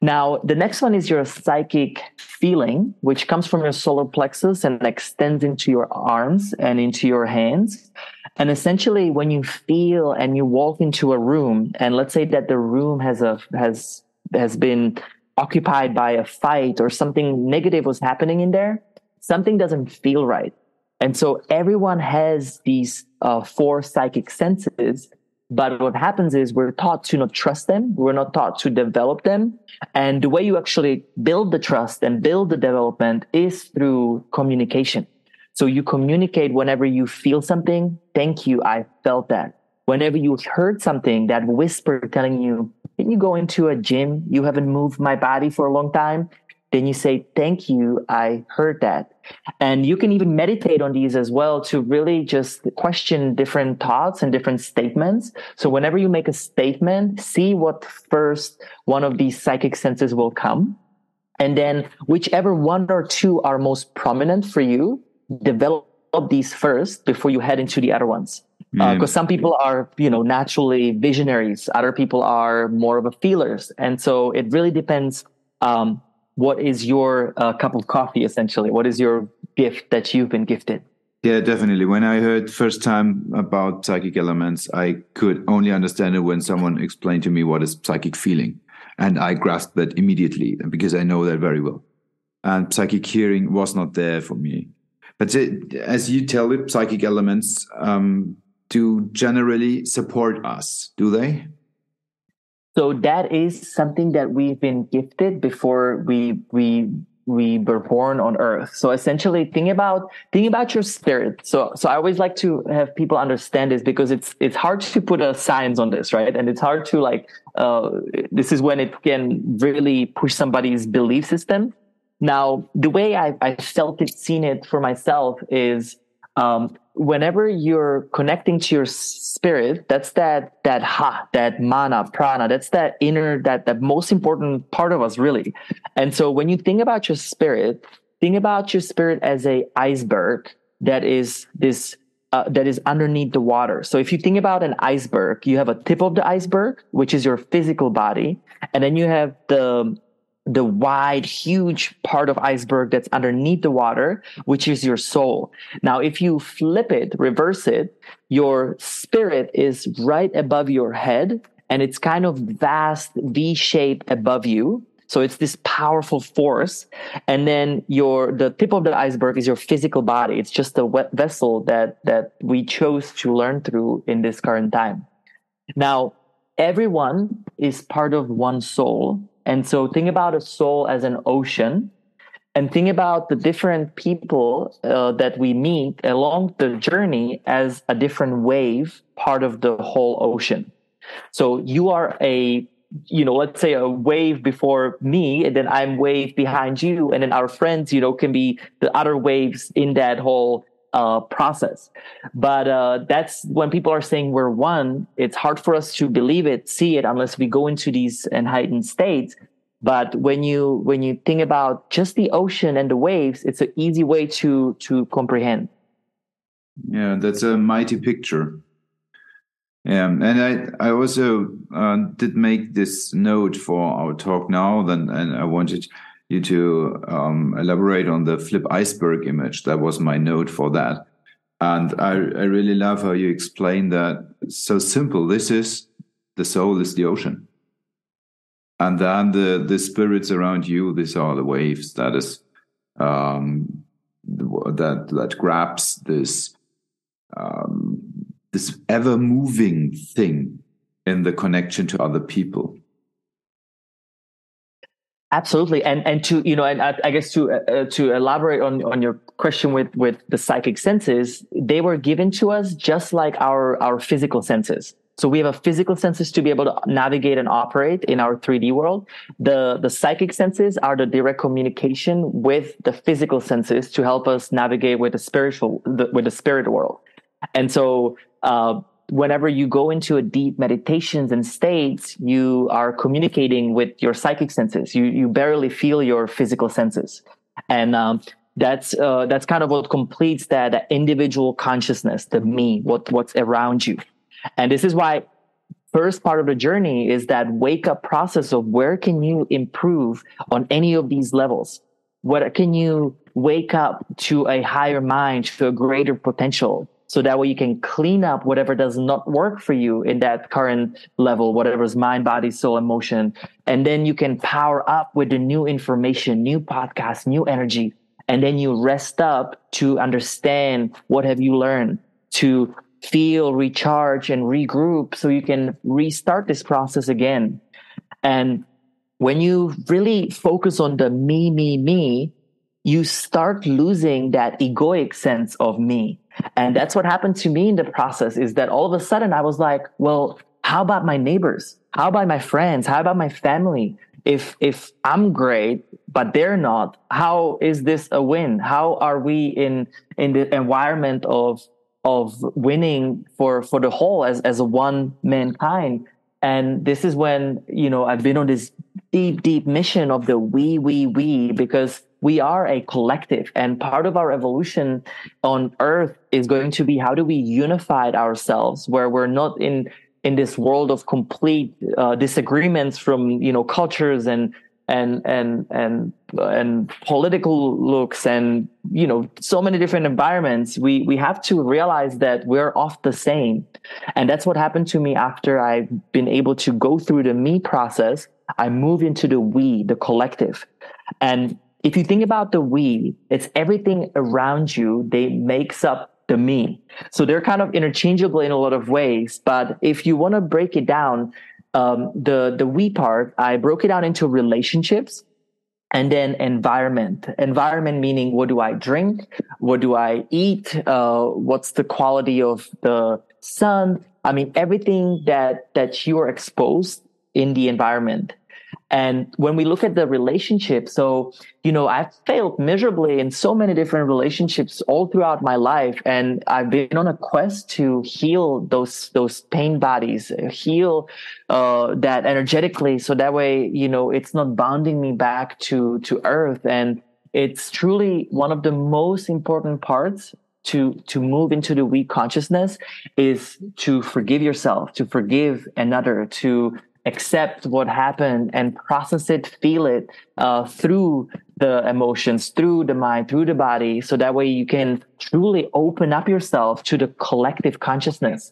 Now, the next one is your psychic feeling, which comes from your solar plexus and extends into your arms and into your hands. And essentially, when you feel and you walk into a room, and let's say that the room has a has has been occupied by a fight or something negative was happening in there, something doesn't feel right. And so everyone has these uh, four psychic senses but what happens is we're taught to not trust them. We're not taught to develop them. And the way you actually build the trust and build the development is through communication. So you communicate whenever you feel something. Thank you. I felt that. Whenever you heard something, that whisper telling you, can you go into a gym? You haven't moved my body for a long time then you say, Thank you, I heard that. And you can even meditate on these as well to really just question different thoughts and different statements. So whenever you make a statement, see what first one of these psychic senses will come. And then whichever one or two are most prominent for you, develop these first before you head into the other ones because uh, some people are you know naturally visionaries other people are more of a feelers and so it really depends um, what is your uh, cup of coffee essentially? What is your gift that you've been gifted? Yeah definitely. When i heard first time about psychic elements i could only understand it when someone explained to me what is psychic feeling. And i grasped that immediately because i know that very well. And psychic hearing was not there for me. But as you tell it psychic elements um, do generally support us do they so that is something that we've been gifted before we we we were born on earth. So essentially think about think about your spirit. So so I always like to have people understand this because it's it's hard to put a science on this, right? And it's hard to like uh, this is when it can really push somebody's belief system. Now, the way I, I felt it, seen it for myself is um, whenever you're connecting to your spirit, that's that that ha, that mana, prana, that's that inner, that that most important part of us, really. And so when you think about your spirit, think about your spirit as a iceberg that is this uh, that is underneath the water. So if you think about an iceberg, you have a tip of the iceberg, which is your physical body, and then you have the the wide, huge part of iceberg that's underneath the water, which is your soul. Now, if you flip it, reverse it, your spirit is right above your head and it's kind of vast V shape above you. So it's this powerful force. And then your, the tip of the iceberg is your physical body. It's just a vessel that, that we chose to learn through in this current time. Now, everyone is part of one soul. And so think about a soul as an ocean and think about the different people uh, that we meet along the journey as a different wave part of the whole ocean. So you are a you know, let's say a wave before me, and then I'm wave behind you, and then our friends, you know, can be the other waves in that whole uh, process. But uh, that's when people are saying we're one. It's hard for us to believe it, see it, unless we go into these heightened states. But when you when you think about just the ocean and the waves, it's an easy way to to comprehend. Yeah, that's a mighty picture. Yeah, and I I also uh, did make this note for our talk now. Then and I wanted you to um, elaborate on the flip iceberg image. That was my note for that, and I I really love how you explain that. So simple. This is the soul is the ocean, and then the the spirits around you. These are the waves. That is um, that that grabs this. Um, this ever moving thing in the connection to other people absolutely. And and to you know and i, I guess to uh, to elaborate on on your question with with the psychic senses they were given to us just like our our physical senses. So we have a physical senses to be able to navigate and operate in our 3d world. The the psychic senses are the direct communication with the physical senses to help us navigate with the spiritual the, with the spirit world. And so uh, whenever you go into a deep meditations and states, you are communicating with your psychic senses. You you barely feel your physical senses, and um, that's uh, that's kind of what completes that, that individual consciousness, the me, what what's around you, and this is why first part of the journey is that wake up process of where can you improve on any of these levels? What can you wake up to a higher mind to a greater potential so that way you can clean up whatever does not work for you in that current level, whatever's mind, body, soul, emotion. And then you can power up with the new information, new podcast, new energy. And then you rest up to understand what have you learned to feel, recharge and regroup so you can restart this process again. And when you really focus on the me, me, me, you start losing that egoic sense of me and that's what happened to me in the process is that all of a sudden I was like, well, how about my neighbors? How about my friends? How about my family? If, if I'm great, but they're not, how is this a win? How are we in, in the environment of, of winning for, for the whole as, as a one mankind? And this is when, you know, I've been on this deep, deep mission of the we, we, we, because we are a collective and part of our evolution on earth is going to be how do we unify ourselves where we're not in in this world of complete uh, disagreements from you know cultures and and and and and political looks and you know so many different environments. We we have to realize that we're off the same. And that's what happened to me after i've been able to go through the me process. I move into the we the collective. And if you think about the we, it's everything around you that makes up the me. So they're kind of interchangeable in a lot of ways. But if you want to break it down, um, the the we part, I broke it down into relationships and then environment. Environment meaning what do I drink? What do I eat? Uh, what's the quality of the sun? I mean, everything that that you are exposed in the environment. And when we look at the relationship, so, you know, I've failed miserably in so many different relationships all throughout my life. And I've been on a quest to heal those, those pain bodies, heal, uh, that energetically. So that way, you know, it's not bounding me back to, to earth. And it's truly one of the most important parts to to move into the we consciousness is to forgive yourself to forgive another to accept what happened and process it feel it uh, through the emotions through the mind through the body so that way you can truly open up yourself to the collective consciousness.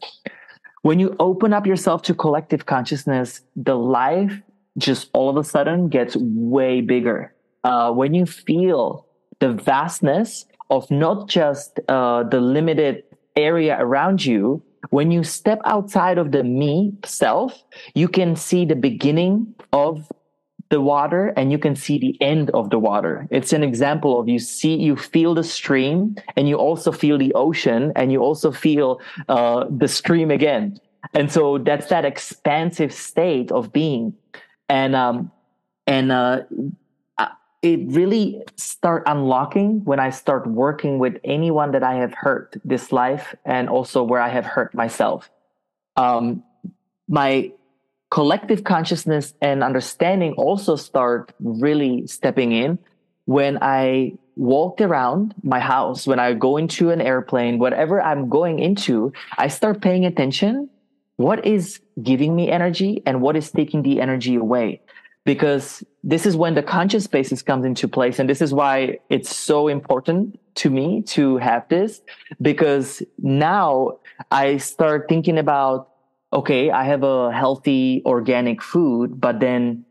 When you open up yourself to collective consciousness the life just all of a sudden gets way bigger. Uh, when you feel the vastness of not just uh, the limited area around you, when you step outside of the me self, you can see the beginning of the water and you can see the end of the water. It's an example of you see, you feel the stream and you also feel the ocean and you also feel uh, the stream again. And so that's that expansive state of being. And, um, and, uh, it really start unlocking when I start working with anyone that I have hurt this life and also where I have hurt myself. Um, my collective consciousness and understanding also start really stepping in when I walk around my house, when I go into an airplane, whatever I'm going into, I start paying attention. What is giving me energy and what is taking the energy away? Because this is when the conscious spaces comes into place. And this is why it's so important to me to have this because now i start thinking about okay i have a healthy organic food but then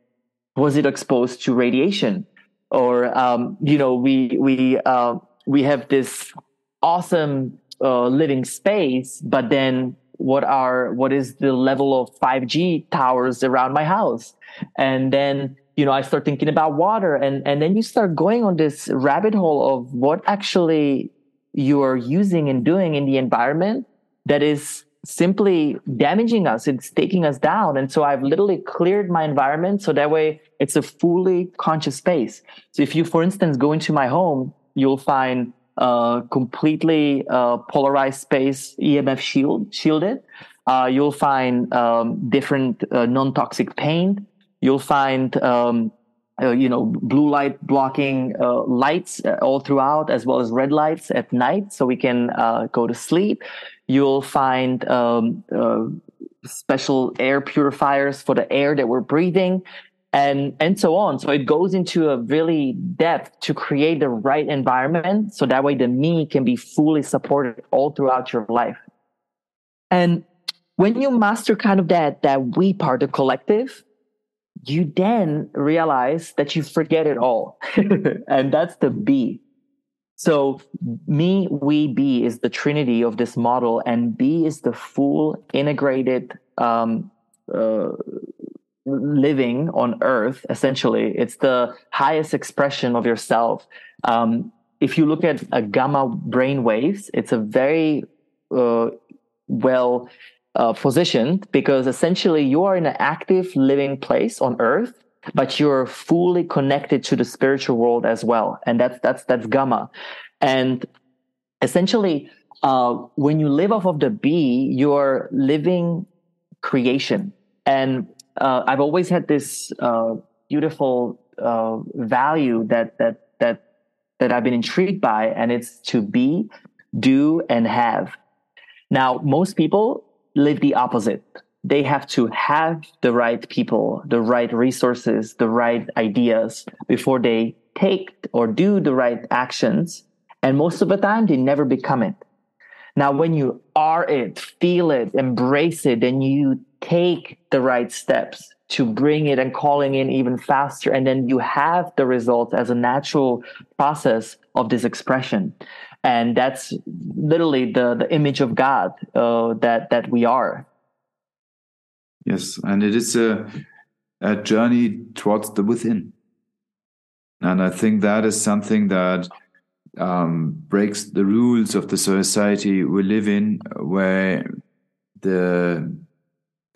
was it exposed to radiation? Or um, you know we we uh, we have this awesome uh, living space but then what are what is the level of 5G towers around my house? And then you know I start thinking about water, and and then you start going on this rabbit hole of what actually you are using and doing in the environment that is simply damaging us it's taking us down and so i've literally cleared my environment so that way it's a fully conscious space so if you for instance go into my home you'll find uh, completely uh, polarized space EMF shield shielded. Uh, you'll find um, different uh, non-toxic paint. You'll find um, uh, you know blue light blocking lights all throughout, as well as red lights at night, so we can go to sleep. You'll find um, special air purifiers for the air that we're breathing and and so on. So it goes into a really depth to create the right environment so that way the me can be fully supported all throughout your life. And when you master kind of that that we part the collective you then realize that you forget it all. *laughs* And that's the be so me we be is the trinity of this model and be is the full integrated um, uh, living on earth essentially it's the highest expression of yourself. Um, if you look at a gamma brain waves it's a very uh, well uh, positioned because essentially you are in an active living place on earth but you're fully connected to the spiritual world as well. And that's that's that's gamma. And essentially uh, when you live off of the b you're living creation. And uh, I've always had this uh, beautiful uh, value that that that that I've been intrigued by, and it's to be, do, and have. Now, most people live the opposite. They have to have the right people, the right resources, the right ideas before they take or do the right actions. And most of the time, they never become it. Now, when you are it, feel it, embrace it, and you take the right steps to bring it and calling in even faster, and then you have the results as a natural process of this expression. And that's literally the, the image of God uh, that that we are. Yes, and it is a, a journey towards the within. And I think that is something that um, breaks the rules of the society we live in, where the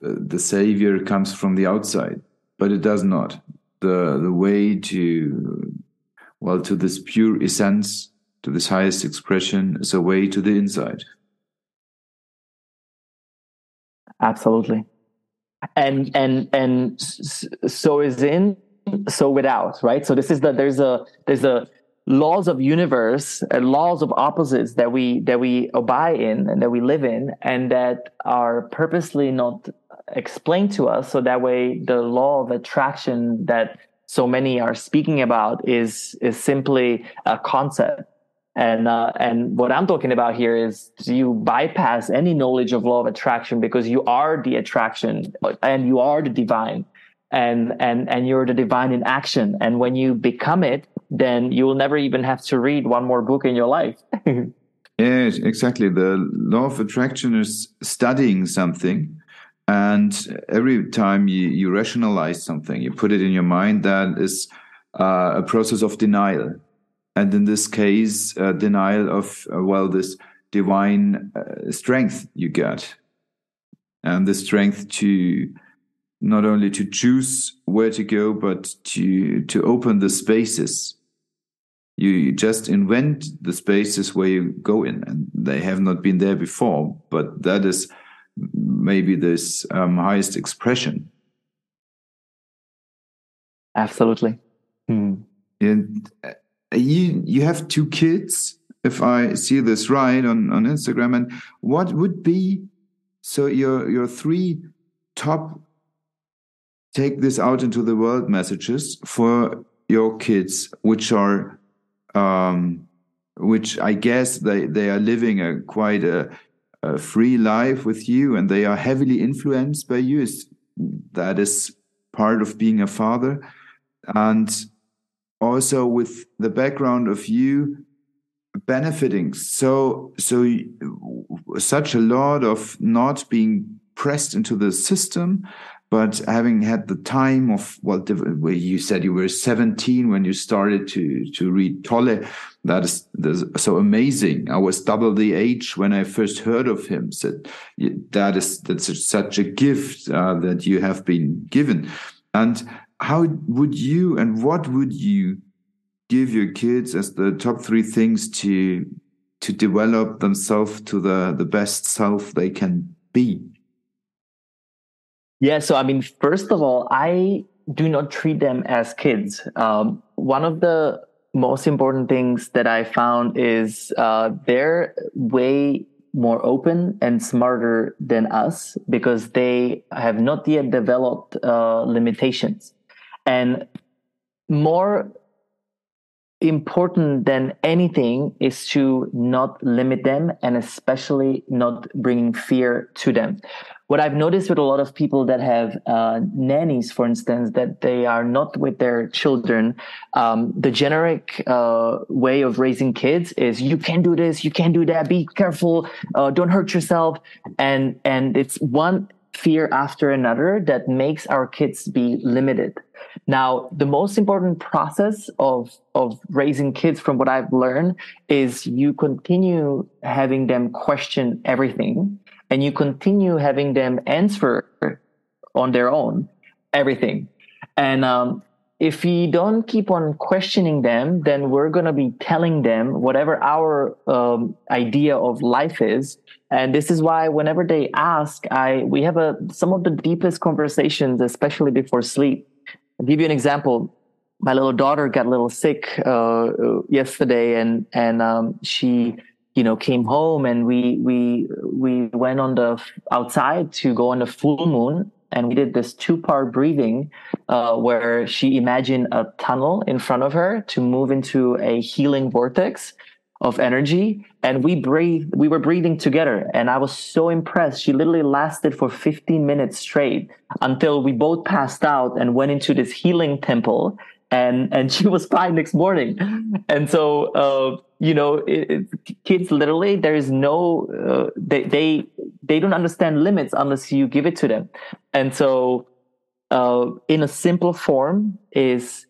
the savior comes from the outside. but it does not. The the way to well to this pure essence, to this highest expression, is a way to the inside. Absolutely, and and and so is in, so without, right? So this is the there's a there's a laws of universe uh, laws of opposites that we that we abide in and that we live in and that are purposely not explained to us. So that way the law of attraction that so many are speaking about is is simply a concept. And uh, and what i'm talking about here is you bypass any knowledge of law of attraction because you are the attraction and you are the divine. And and and you're the divine in action. And when you become it then you will never even have to read one more book in your life. *laughs* Yes exactly. The law of attraction is studying something and every time you, you rationalize something you put it in your mind that is uh, a process of denial. And in this case uh, denial of uh, well this divine uh, strength you get. And the strength to not only to choose where to go, but to to open the spaces. You just invent the spaces where you go in, and they have not been there before. But that is maybe this um, highest expression. Absolutely. Hmm. And uh, you you have two kids, if I see this right on on Instagram. And what would be so your your three top take this out into the world messages for your kids, which are, um, which I guess they, they are living a quite a, a free life with you and they are heavily influenced by you. Is that is part of being a father. And also with the background of you benefiting so so such a lot of not being pressed into the system but having had the time of well you said you were 17 when you started to to read Tolle that is, that is so amazing. I was double the age when i first heard of him. Said that is that's such a gift uh, that you have been given. And how would you and what would you give your kids as the top three things to to develop themselves to the the best self they can be yeah. So, I mean, first of all, I do not treat them as kids. Um, one of the most important things that I found is uh, they're way more open and smarter than us because they have not yet developed uh, limitations. And more important than anything is to not limit them and especially not bringing fear to them what I've noticed with a lot of people that have uh, nannies, for instance, that they are not with their children, um, the generic uh, way of raising kids is you can do this, you can do that, be careful, uh, don't hurt yourself, and and it's one fear after another that makes our kids be limited. Now, the most important process of of raising kids, from what I've learned, is you continue having them question everything and you continue having them answer on their own everything. And um, if we don't keep on questioning them, then we're going to be telling them whatever our um, idea of life is. And this is why whenever they ask, I we have a some of the deepest conversations, especially before sleep. I'll give you an example. My little daughter got a little sick uh, yesterday, and and um, she you know came home and we we we went on the outside to go on the full moon. And we did this two part breathing uh, where she imagined a tunnel in front of her to move into a healing vortex of energy. And we breathe we were breathing together. And i was so impressed. She literally lasted for 15 minutes straight until we both passed out and went into this healing temple and and she was fine next morning. And so uh, you know it, it, kids literally there is no uh, they they they don't understand limits unless you give it to them. And so uh, in a simple form is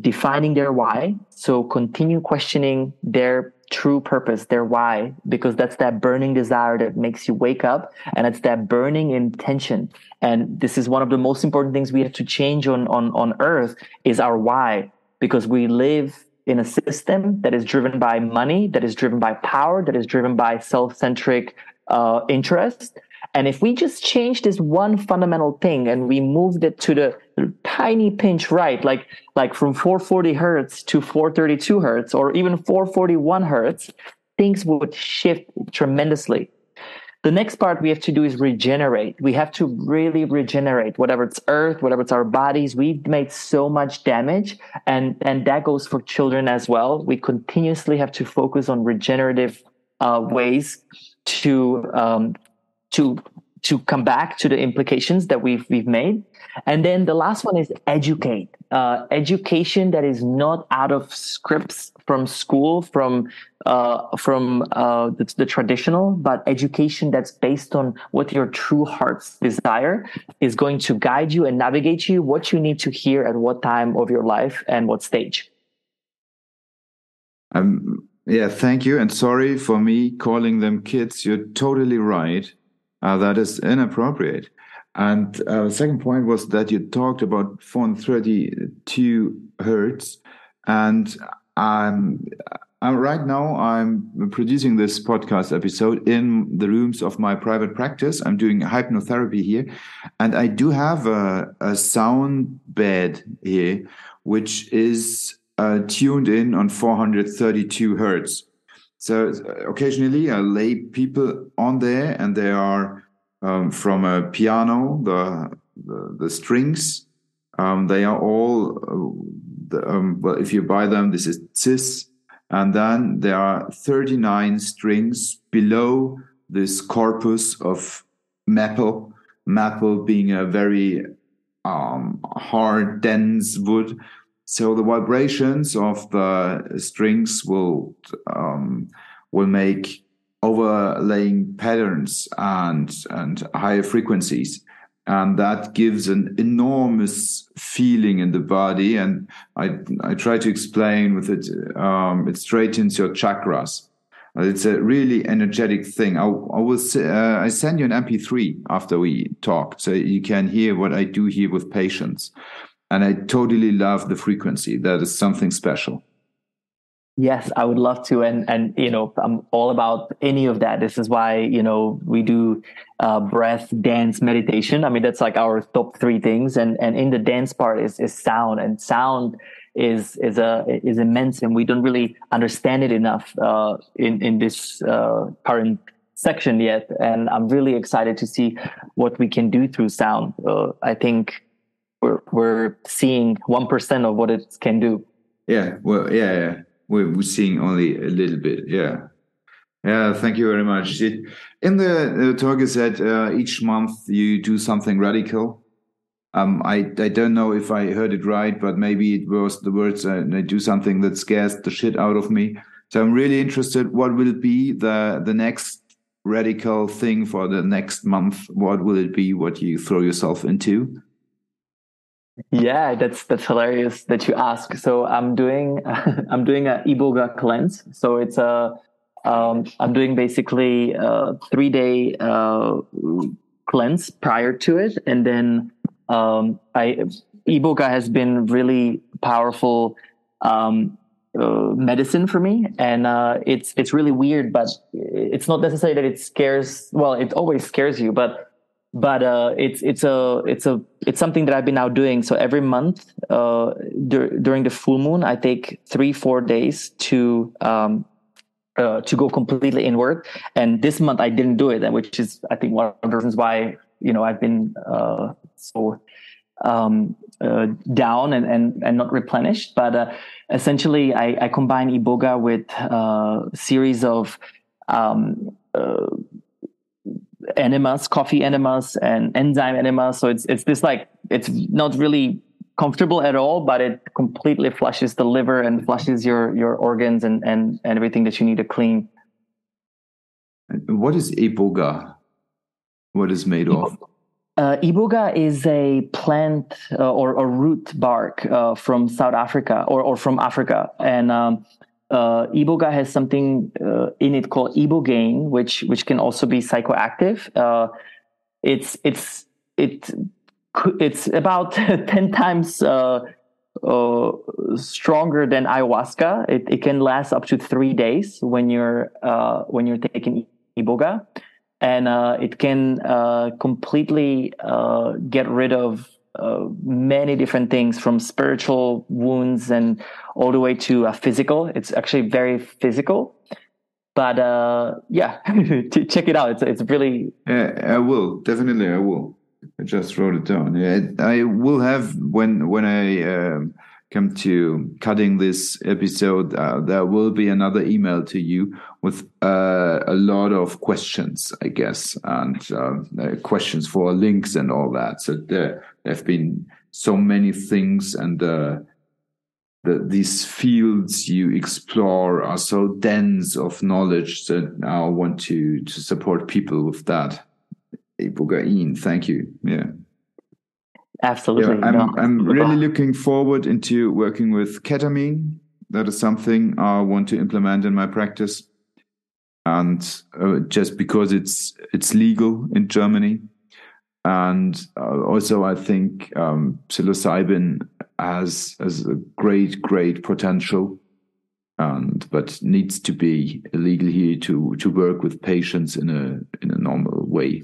defining their why. So continue questioning their true purpose, their why, because that's that burning desire that makes you wake up and it's that burning intention. And this is one of the most important things we have to change on, on, on earth is our why, because we live in a system that is driven by money, that is driven by power, that is driven by self-centric uh, interest. And if we just change this one fundamental thing and we moved it to the tiny pinch right, like like from 440 hertz to 432 hertz or even 441 hertz, things would shift tremendously. The next part we have to do is regenerate. We have to really regenerate, whatever it's earth, whatever it's our bodies. We've made so much damage, and and that goes for children as well. We continuously have to focus on regenerative uh, ways to um, to to come back to the implications that we've we've made. And then the last one is educate uh, education that is not out of scripts from school from uh, from uh, the, the, traditional but education that's based on what your true heart's desire is going to guide you and navigate you what you need to hear at what time of your life and what stage. Um, yeah thank you. And sorry for me calling them kids. You're totally right uh, that is inappropriate. And uh, second point was that you talked about 432 hertz, and I'm, I'm right now I'm producing this podcast episode in the rooms of my private practice. I'm doing hypnotherapy here, and I do have a, a sound bed here, which is uh, tuned in on 432 hertz. So occasionally I lay people on there, and they are um, from a piano, the the, the strings. Um, they are all uh, the, um, well. If you buy them, this is cis, and then there are 39 strings below this corpus of maple. Maple being a very um, hard, dense wood so the vibrations of the strings will um, will make overlaying patterns and and higher frequencies and that gives an enormous feeling in the body and i i try to explain with it um, it straightens your chakras it's a really energetic thing. I, I will. Uh, I send you an MP3 after we talk, so you can hear what I do here with patients and I totally love the frequency. That is something special. Yes, I would love to, and and you know, I'm all about any of that. This is why you know we do uh, breath, dance, meditation. I mean, that's like our top three things, and and in the dance part is is sound, and sound is is a is immense, and we don't really understand it enough uh, in in this uh, current section yet. And I'm really excited to see what we can do through sound. Uh, I think we're we're seeing one percent of what it can do. Yeah, well, yeah, yeah. We're, we're seeing only a little bit. Yeah, yeah. Thank you very much. In the, the talk, you said uh, each month you do something radical. Um, I I don't know if I heard it right, but maybe it was the words uh, I do something that scares the shit out of me. So I'm really interested. What will be the the next radical thing for the next month? What will it be? What you throw yourself into? Yeah, that's that's hilarious that you ask. So I'm doing *laughs* I'm doing a iboga cleanse. So it's a um, I'm doing basically a three day uh, cleanse prior to it, and then um, I iboga has been really powerful um, uh, medicine for me, and uh, it's it's really weird, but it's not necessarily that it scares. Well, it always scares you, but but uh, it's it's a it's a it's something that I've been now doing. So every month uh, dur- during the full moon, I take three four days to um, uh, to go completely inward. And this month I didn't do it, which is I think one of the reasons why you know I've been uh, so um, uh, down and, and and not replenished. But uh, essentially, I, I combine iboga with a series of um, enemas, coffee enemas, and enzyme enemas. So it's it's this like it's not really comfortable at all, but it completely flushes the liver and flushes your your organs and and, and everything that you need to clean. What is iboga? What is made of? Uh, iboga is a plant uh, or, a root bark uh, from South Africa or, or from Africa, and um, uh, iboga has something uh, in it called ibogaine, which which can also be psychoactive. Uh, it's it's it it's about *laughs* ten times uh, uh, stronger than ayahuasca. It, it can last up to three days when you're uh, when you're taking iboga, and it can completely get rid of uh, many different things from spiritual wounds and all the way to uh, physical. It's actually very physical. But uh, yeah, *laughs* check it out. It's it's really. Yeah, I will definitely. I will. I just wrote it down. Yeah, I will have when when I um, come to cutting this episode, uh, there will be another email to you with uh, a lot of questions, I guess, and uh, uh questions for links and all that. So there have been so many things, and uh, the, these fields you explore are so dense of knowledge that I want to to support people with that. Thank you. Yeah. Absolutely. Yeah, I'm, no. I'm really looking forward into working with ketamine. That is something I want to implement in my practice. And uh, just because it's it's legal in Germany, and uh, also I think um, psilocybin has has a great great potential, and but needs to be illegal here to to work with patients in a in a normal way,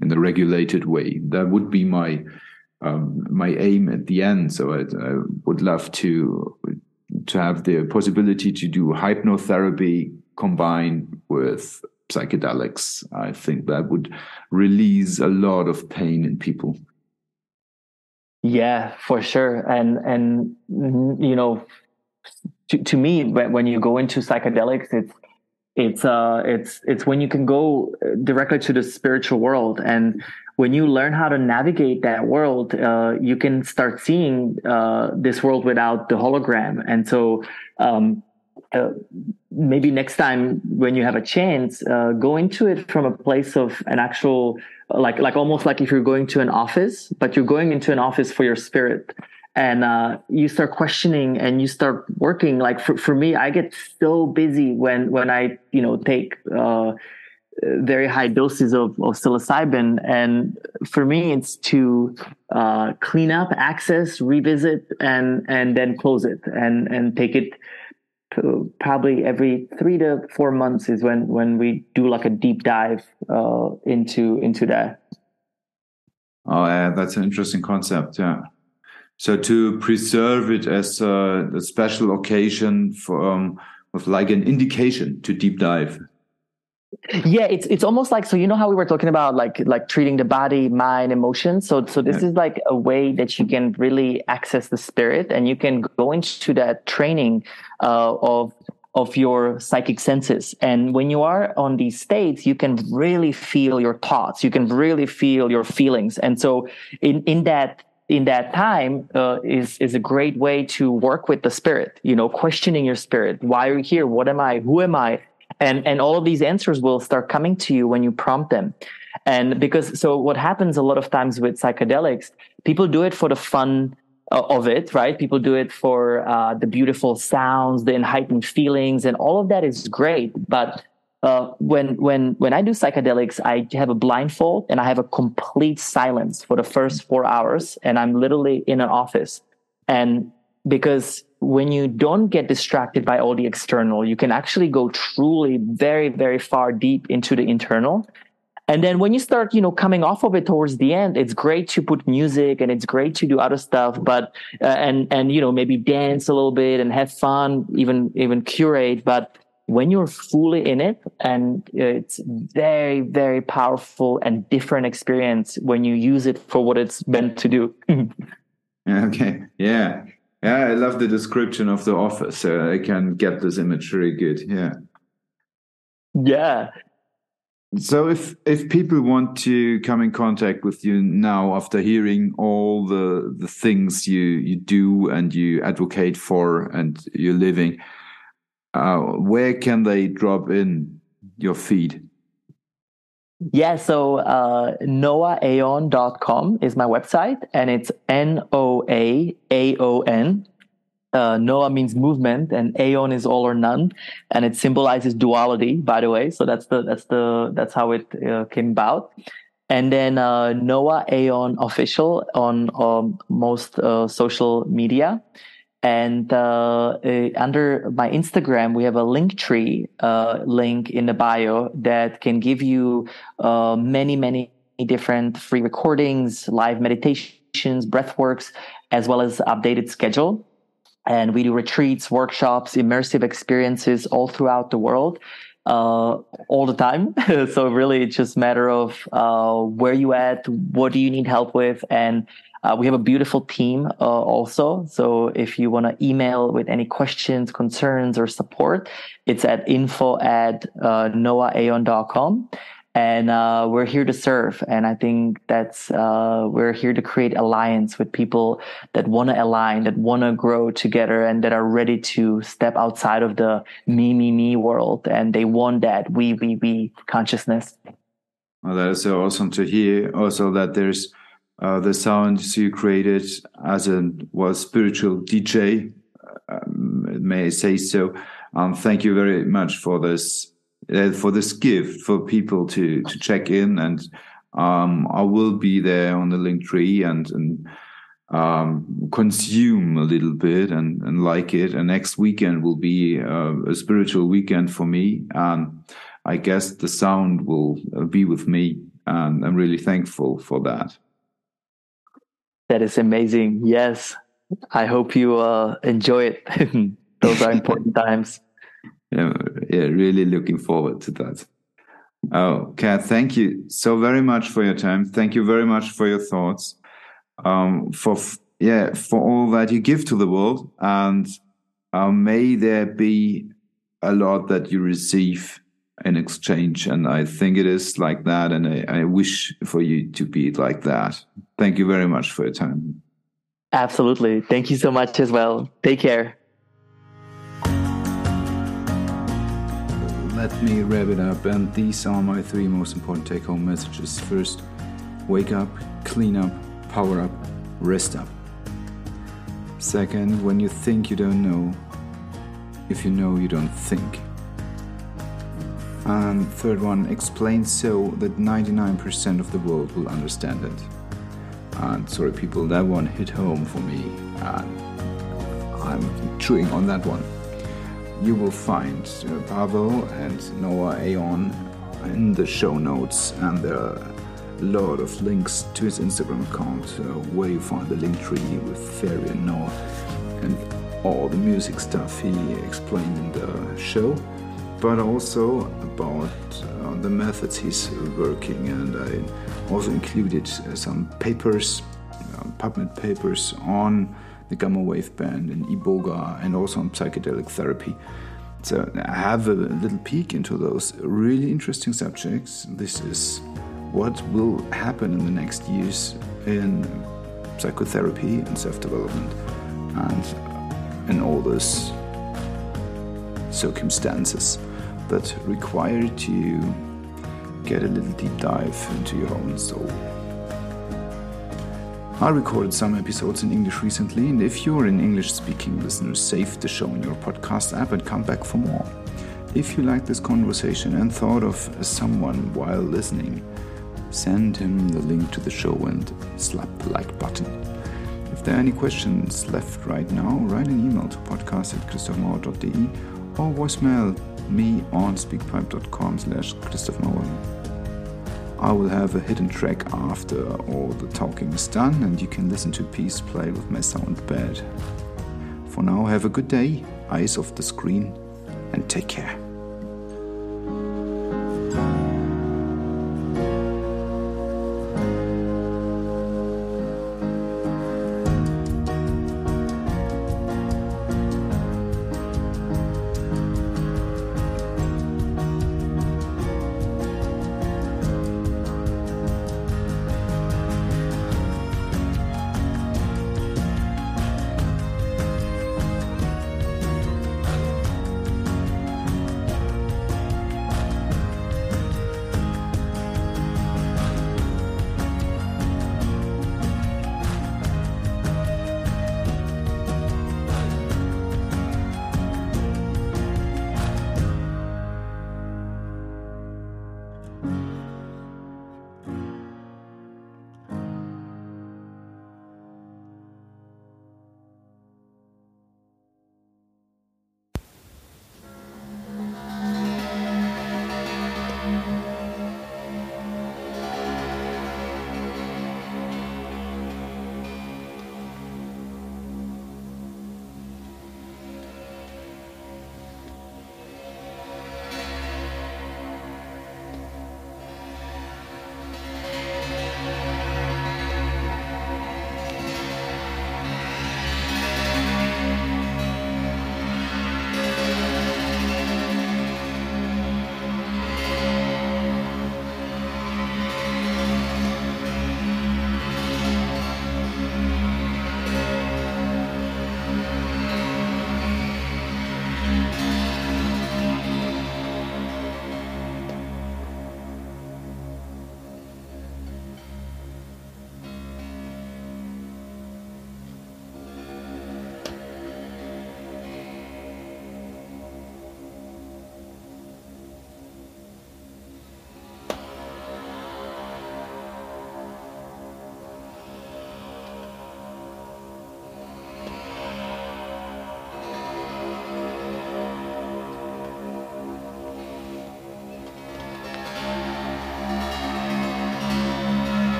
in a regulated way. That would be my um, my aim at the end. So I, I, would love to to have the possibility to do hypnotherapy combined with psychedelics. I think that would release a lot of pain in people. Yeah, for sure. And and you know, to, to me, when you go into psychedelics, it's it's uh it's it's when you can go directly to the spiritual world and when you learn how to navigate that world, uh, you can start seeing uh, this world without the hologram. And so, um, uh, maybe next time when you have a chance, uh, go into it from a place of an actual, like, like almost like if you're going to an office, but you're going into an office for your spirit. And uh, you start questioning and you start working. Like for, for me, I get so busy when when I you know take uh, very high doses of, of psilocybin. And for me, it's to uh, clean up, access, revisit, and and then close it, and and take it. Probably every three to four months is when when we do like a deep dive uh, into into that. Oh, yeah, that's an interesting concept. Yeah. So to preserve it as a, a special occasion for um, with like an indication to deep dive yeah it's it's almost like so you know how we were talking about like like treating the body mind emotions? So so this yeah. is like a way that you can really access the spirit and you can go into that training uh, of of your psychic senses. And when you are on these states you can really feel your thoughts. You can really feel your feelings. And so in in that in that time uh, is is a great way to work with the spirit you know questioning your spirit. Why are you here? What am i? Who am i and and all of these answers will start coming to you when you prompt them. And because so what happens a lot of times with psychedelics people do it for the fun uh, of it right? People do it for uh, the beautiful sounds the heightened feelings and all of that is great. But uh, when when when I do psychedelics, I have a blindfold and I have a complete silence for the first four hours, and I'm literally in an office. And because when you don't get distracted by all the external, you can actually go truly very, very far deep into the internal. And then when you start, you know, coming off of it towards the end, it's great to put music and it's great to do other stuff, but uh, and and you know maybe dance a little bit and have fun, even even curate. But when you're fully in it, and it's very very powerful and different experience when you use it for what it's meant to do. *laughs* okay, yeah, yeah, I love the description of the office. So I can get this image imagery good. Yeah. Yeah. So if if people want to come in contact with you now after hearing all the the things you you do and you advocate for and you're living, uh, where can they drop in your feed? Yeah, so uh, noaaon.com is my website, and it's N O A A O N uh, Noah means movement, and Aeon is all or none, and it symbolizes duality. By the way, so that's the that's the that's how it uh, came about. And then uh, Noah Aeon official on um, most uh, social media, and uh, uh, under my Instagram we have a link tree link in the bio that can give you many many different free recordings, live meditations, breath works, as well as updated schedule and we do retreats, workshops, immersive experiences all throughout the world, uh, all the time. *laughs* so really, it's just a matter of uh, where you at, what do you need help with, and uh, we have a beautiful team uh, also. So if you want to email with any questions, concerns, or support, it's at info at uh, noahaeon.com and uh, we're here to serve. And i think that's uh, we're here to create alliance with people that want to align that want to grow together and that are ready to step outside of the me me me world. And they want that. We we we consciousness. Well, that is so awesome to hear also that there's uh, the sounds you created as a well spiritual dj um, may i say so um, thank you very much for this uh, for this gift for people to to check in and um, I will be there on the link tree and and um, consume a little bit and, and like it. And next weekend will be uh, a spiritual weekend for me. And I guess the sound will uh, be with me. And I'm really thankful for that. That is amazing. Yes. I hope you uh, enjoy it. *laughs* Those are important times yeah, yeah, really looking forward to that. Oh, Kat, thank you so very much for your time. Thank you very much for your thoughts. Um, for yeah, for all that you give to the world, and uh, may there be a lot that you receive in exchange. And I think it is like that, and I, I wish for you to be like that. Thank you very much for your time. Absolutely. Thank you so much as well. Take care. let me wrap it up, and these are my three most important take home messages. First, wake up, clean up, power up, rest up. Second, when you think you don't know, if you know, you don't think. And third one, explain so that 99% of the world will understand it. And sorry, people, that one hit home for me, and I'm chewing on that one you will find uh, Pavel and Noah Aeon in the show notes, and there are a lot of links to his Instagram account uh, where you find the link tree with Fairy and Noah and all the music stuff he explained in the show, but also about uh, the methods he's working. And I also included uh, some papers, uh, PubMed papers on the gamma wave band and iboga and also on psychedelic therapy. So I have a little peek into those really interesting subjects. This is what will happen in the next years in psychotherapy and self-development and in all those circumstances that require you to get a little deep dive into your own soul. I recorded some episodes in English recently, and if you're an English speaking listener, save the show in your podcast app and come back for more. If you liked this conversation and thought of someone while listening, send him the link to the show and slap the like button. If there are any questions left right now, write an email to podcast at christophmauer.de or voicemail me on speakpipe.com slash christophmauer. I will have a hidden track after all the talking is done, and you can listen to Peace play with my sound bed. For now, have a good day, eyes off the screen, and take care.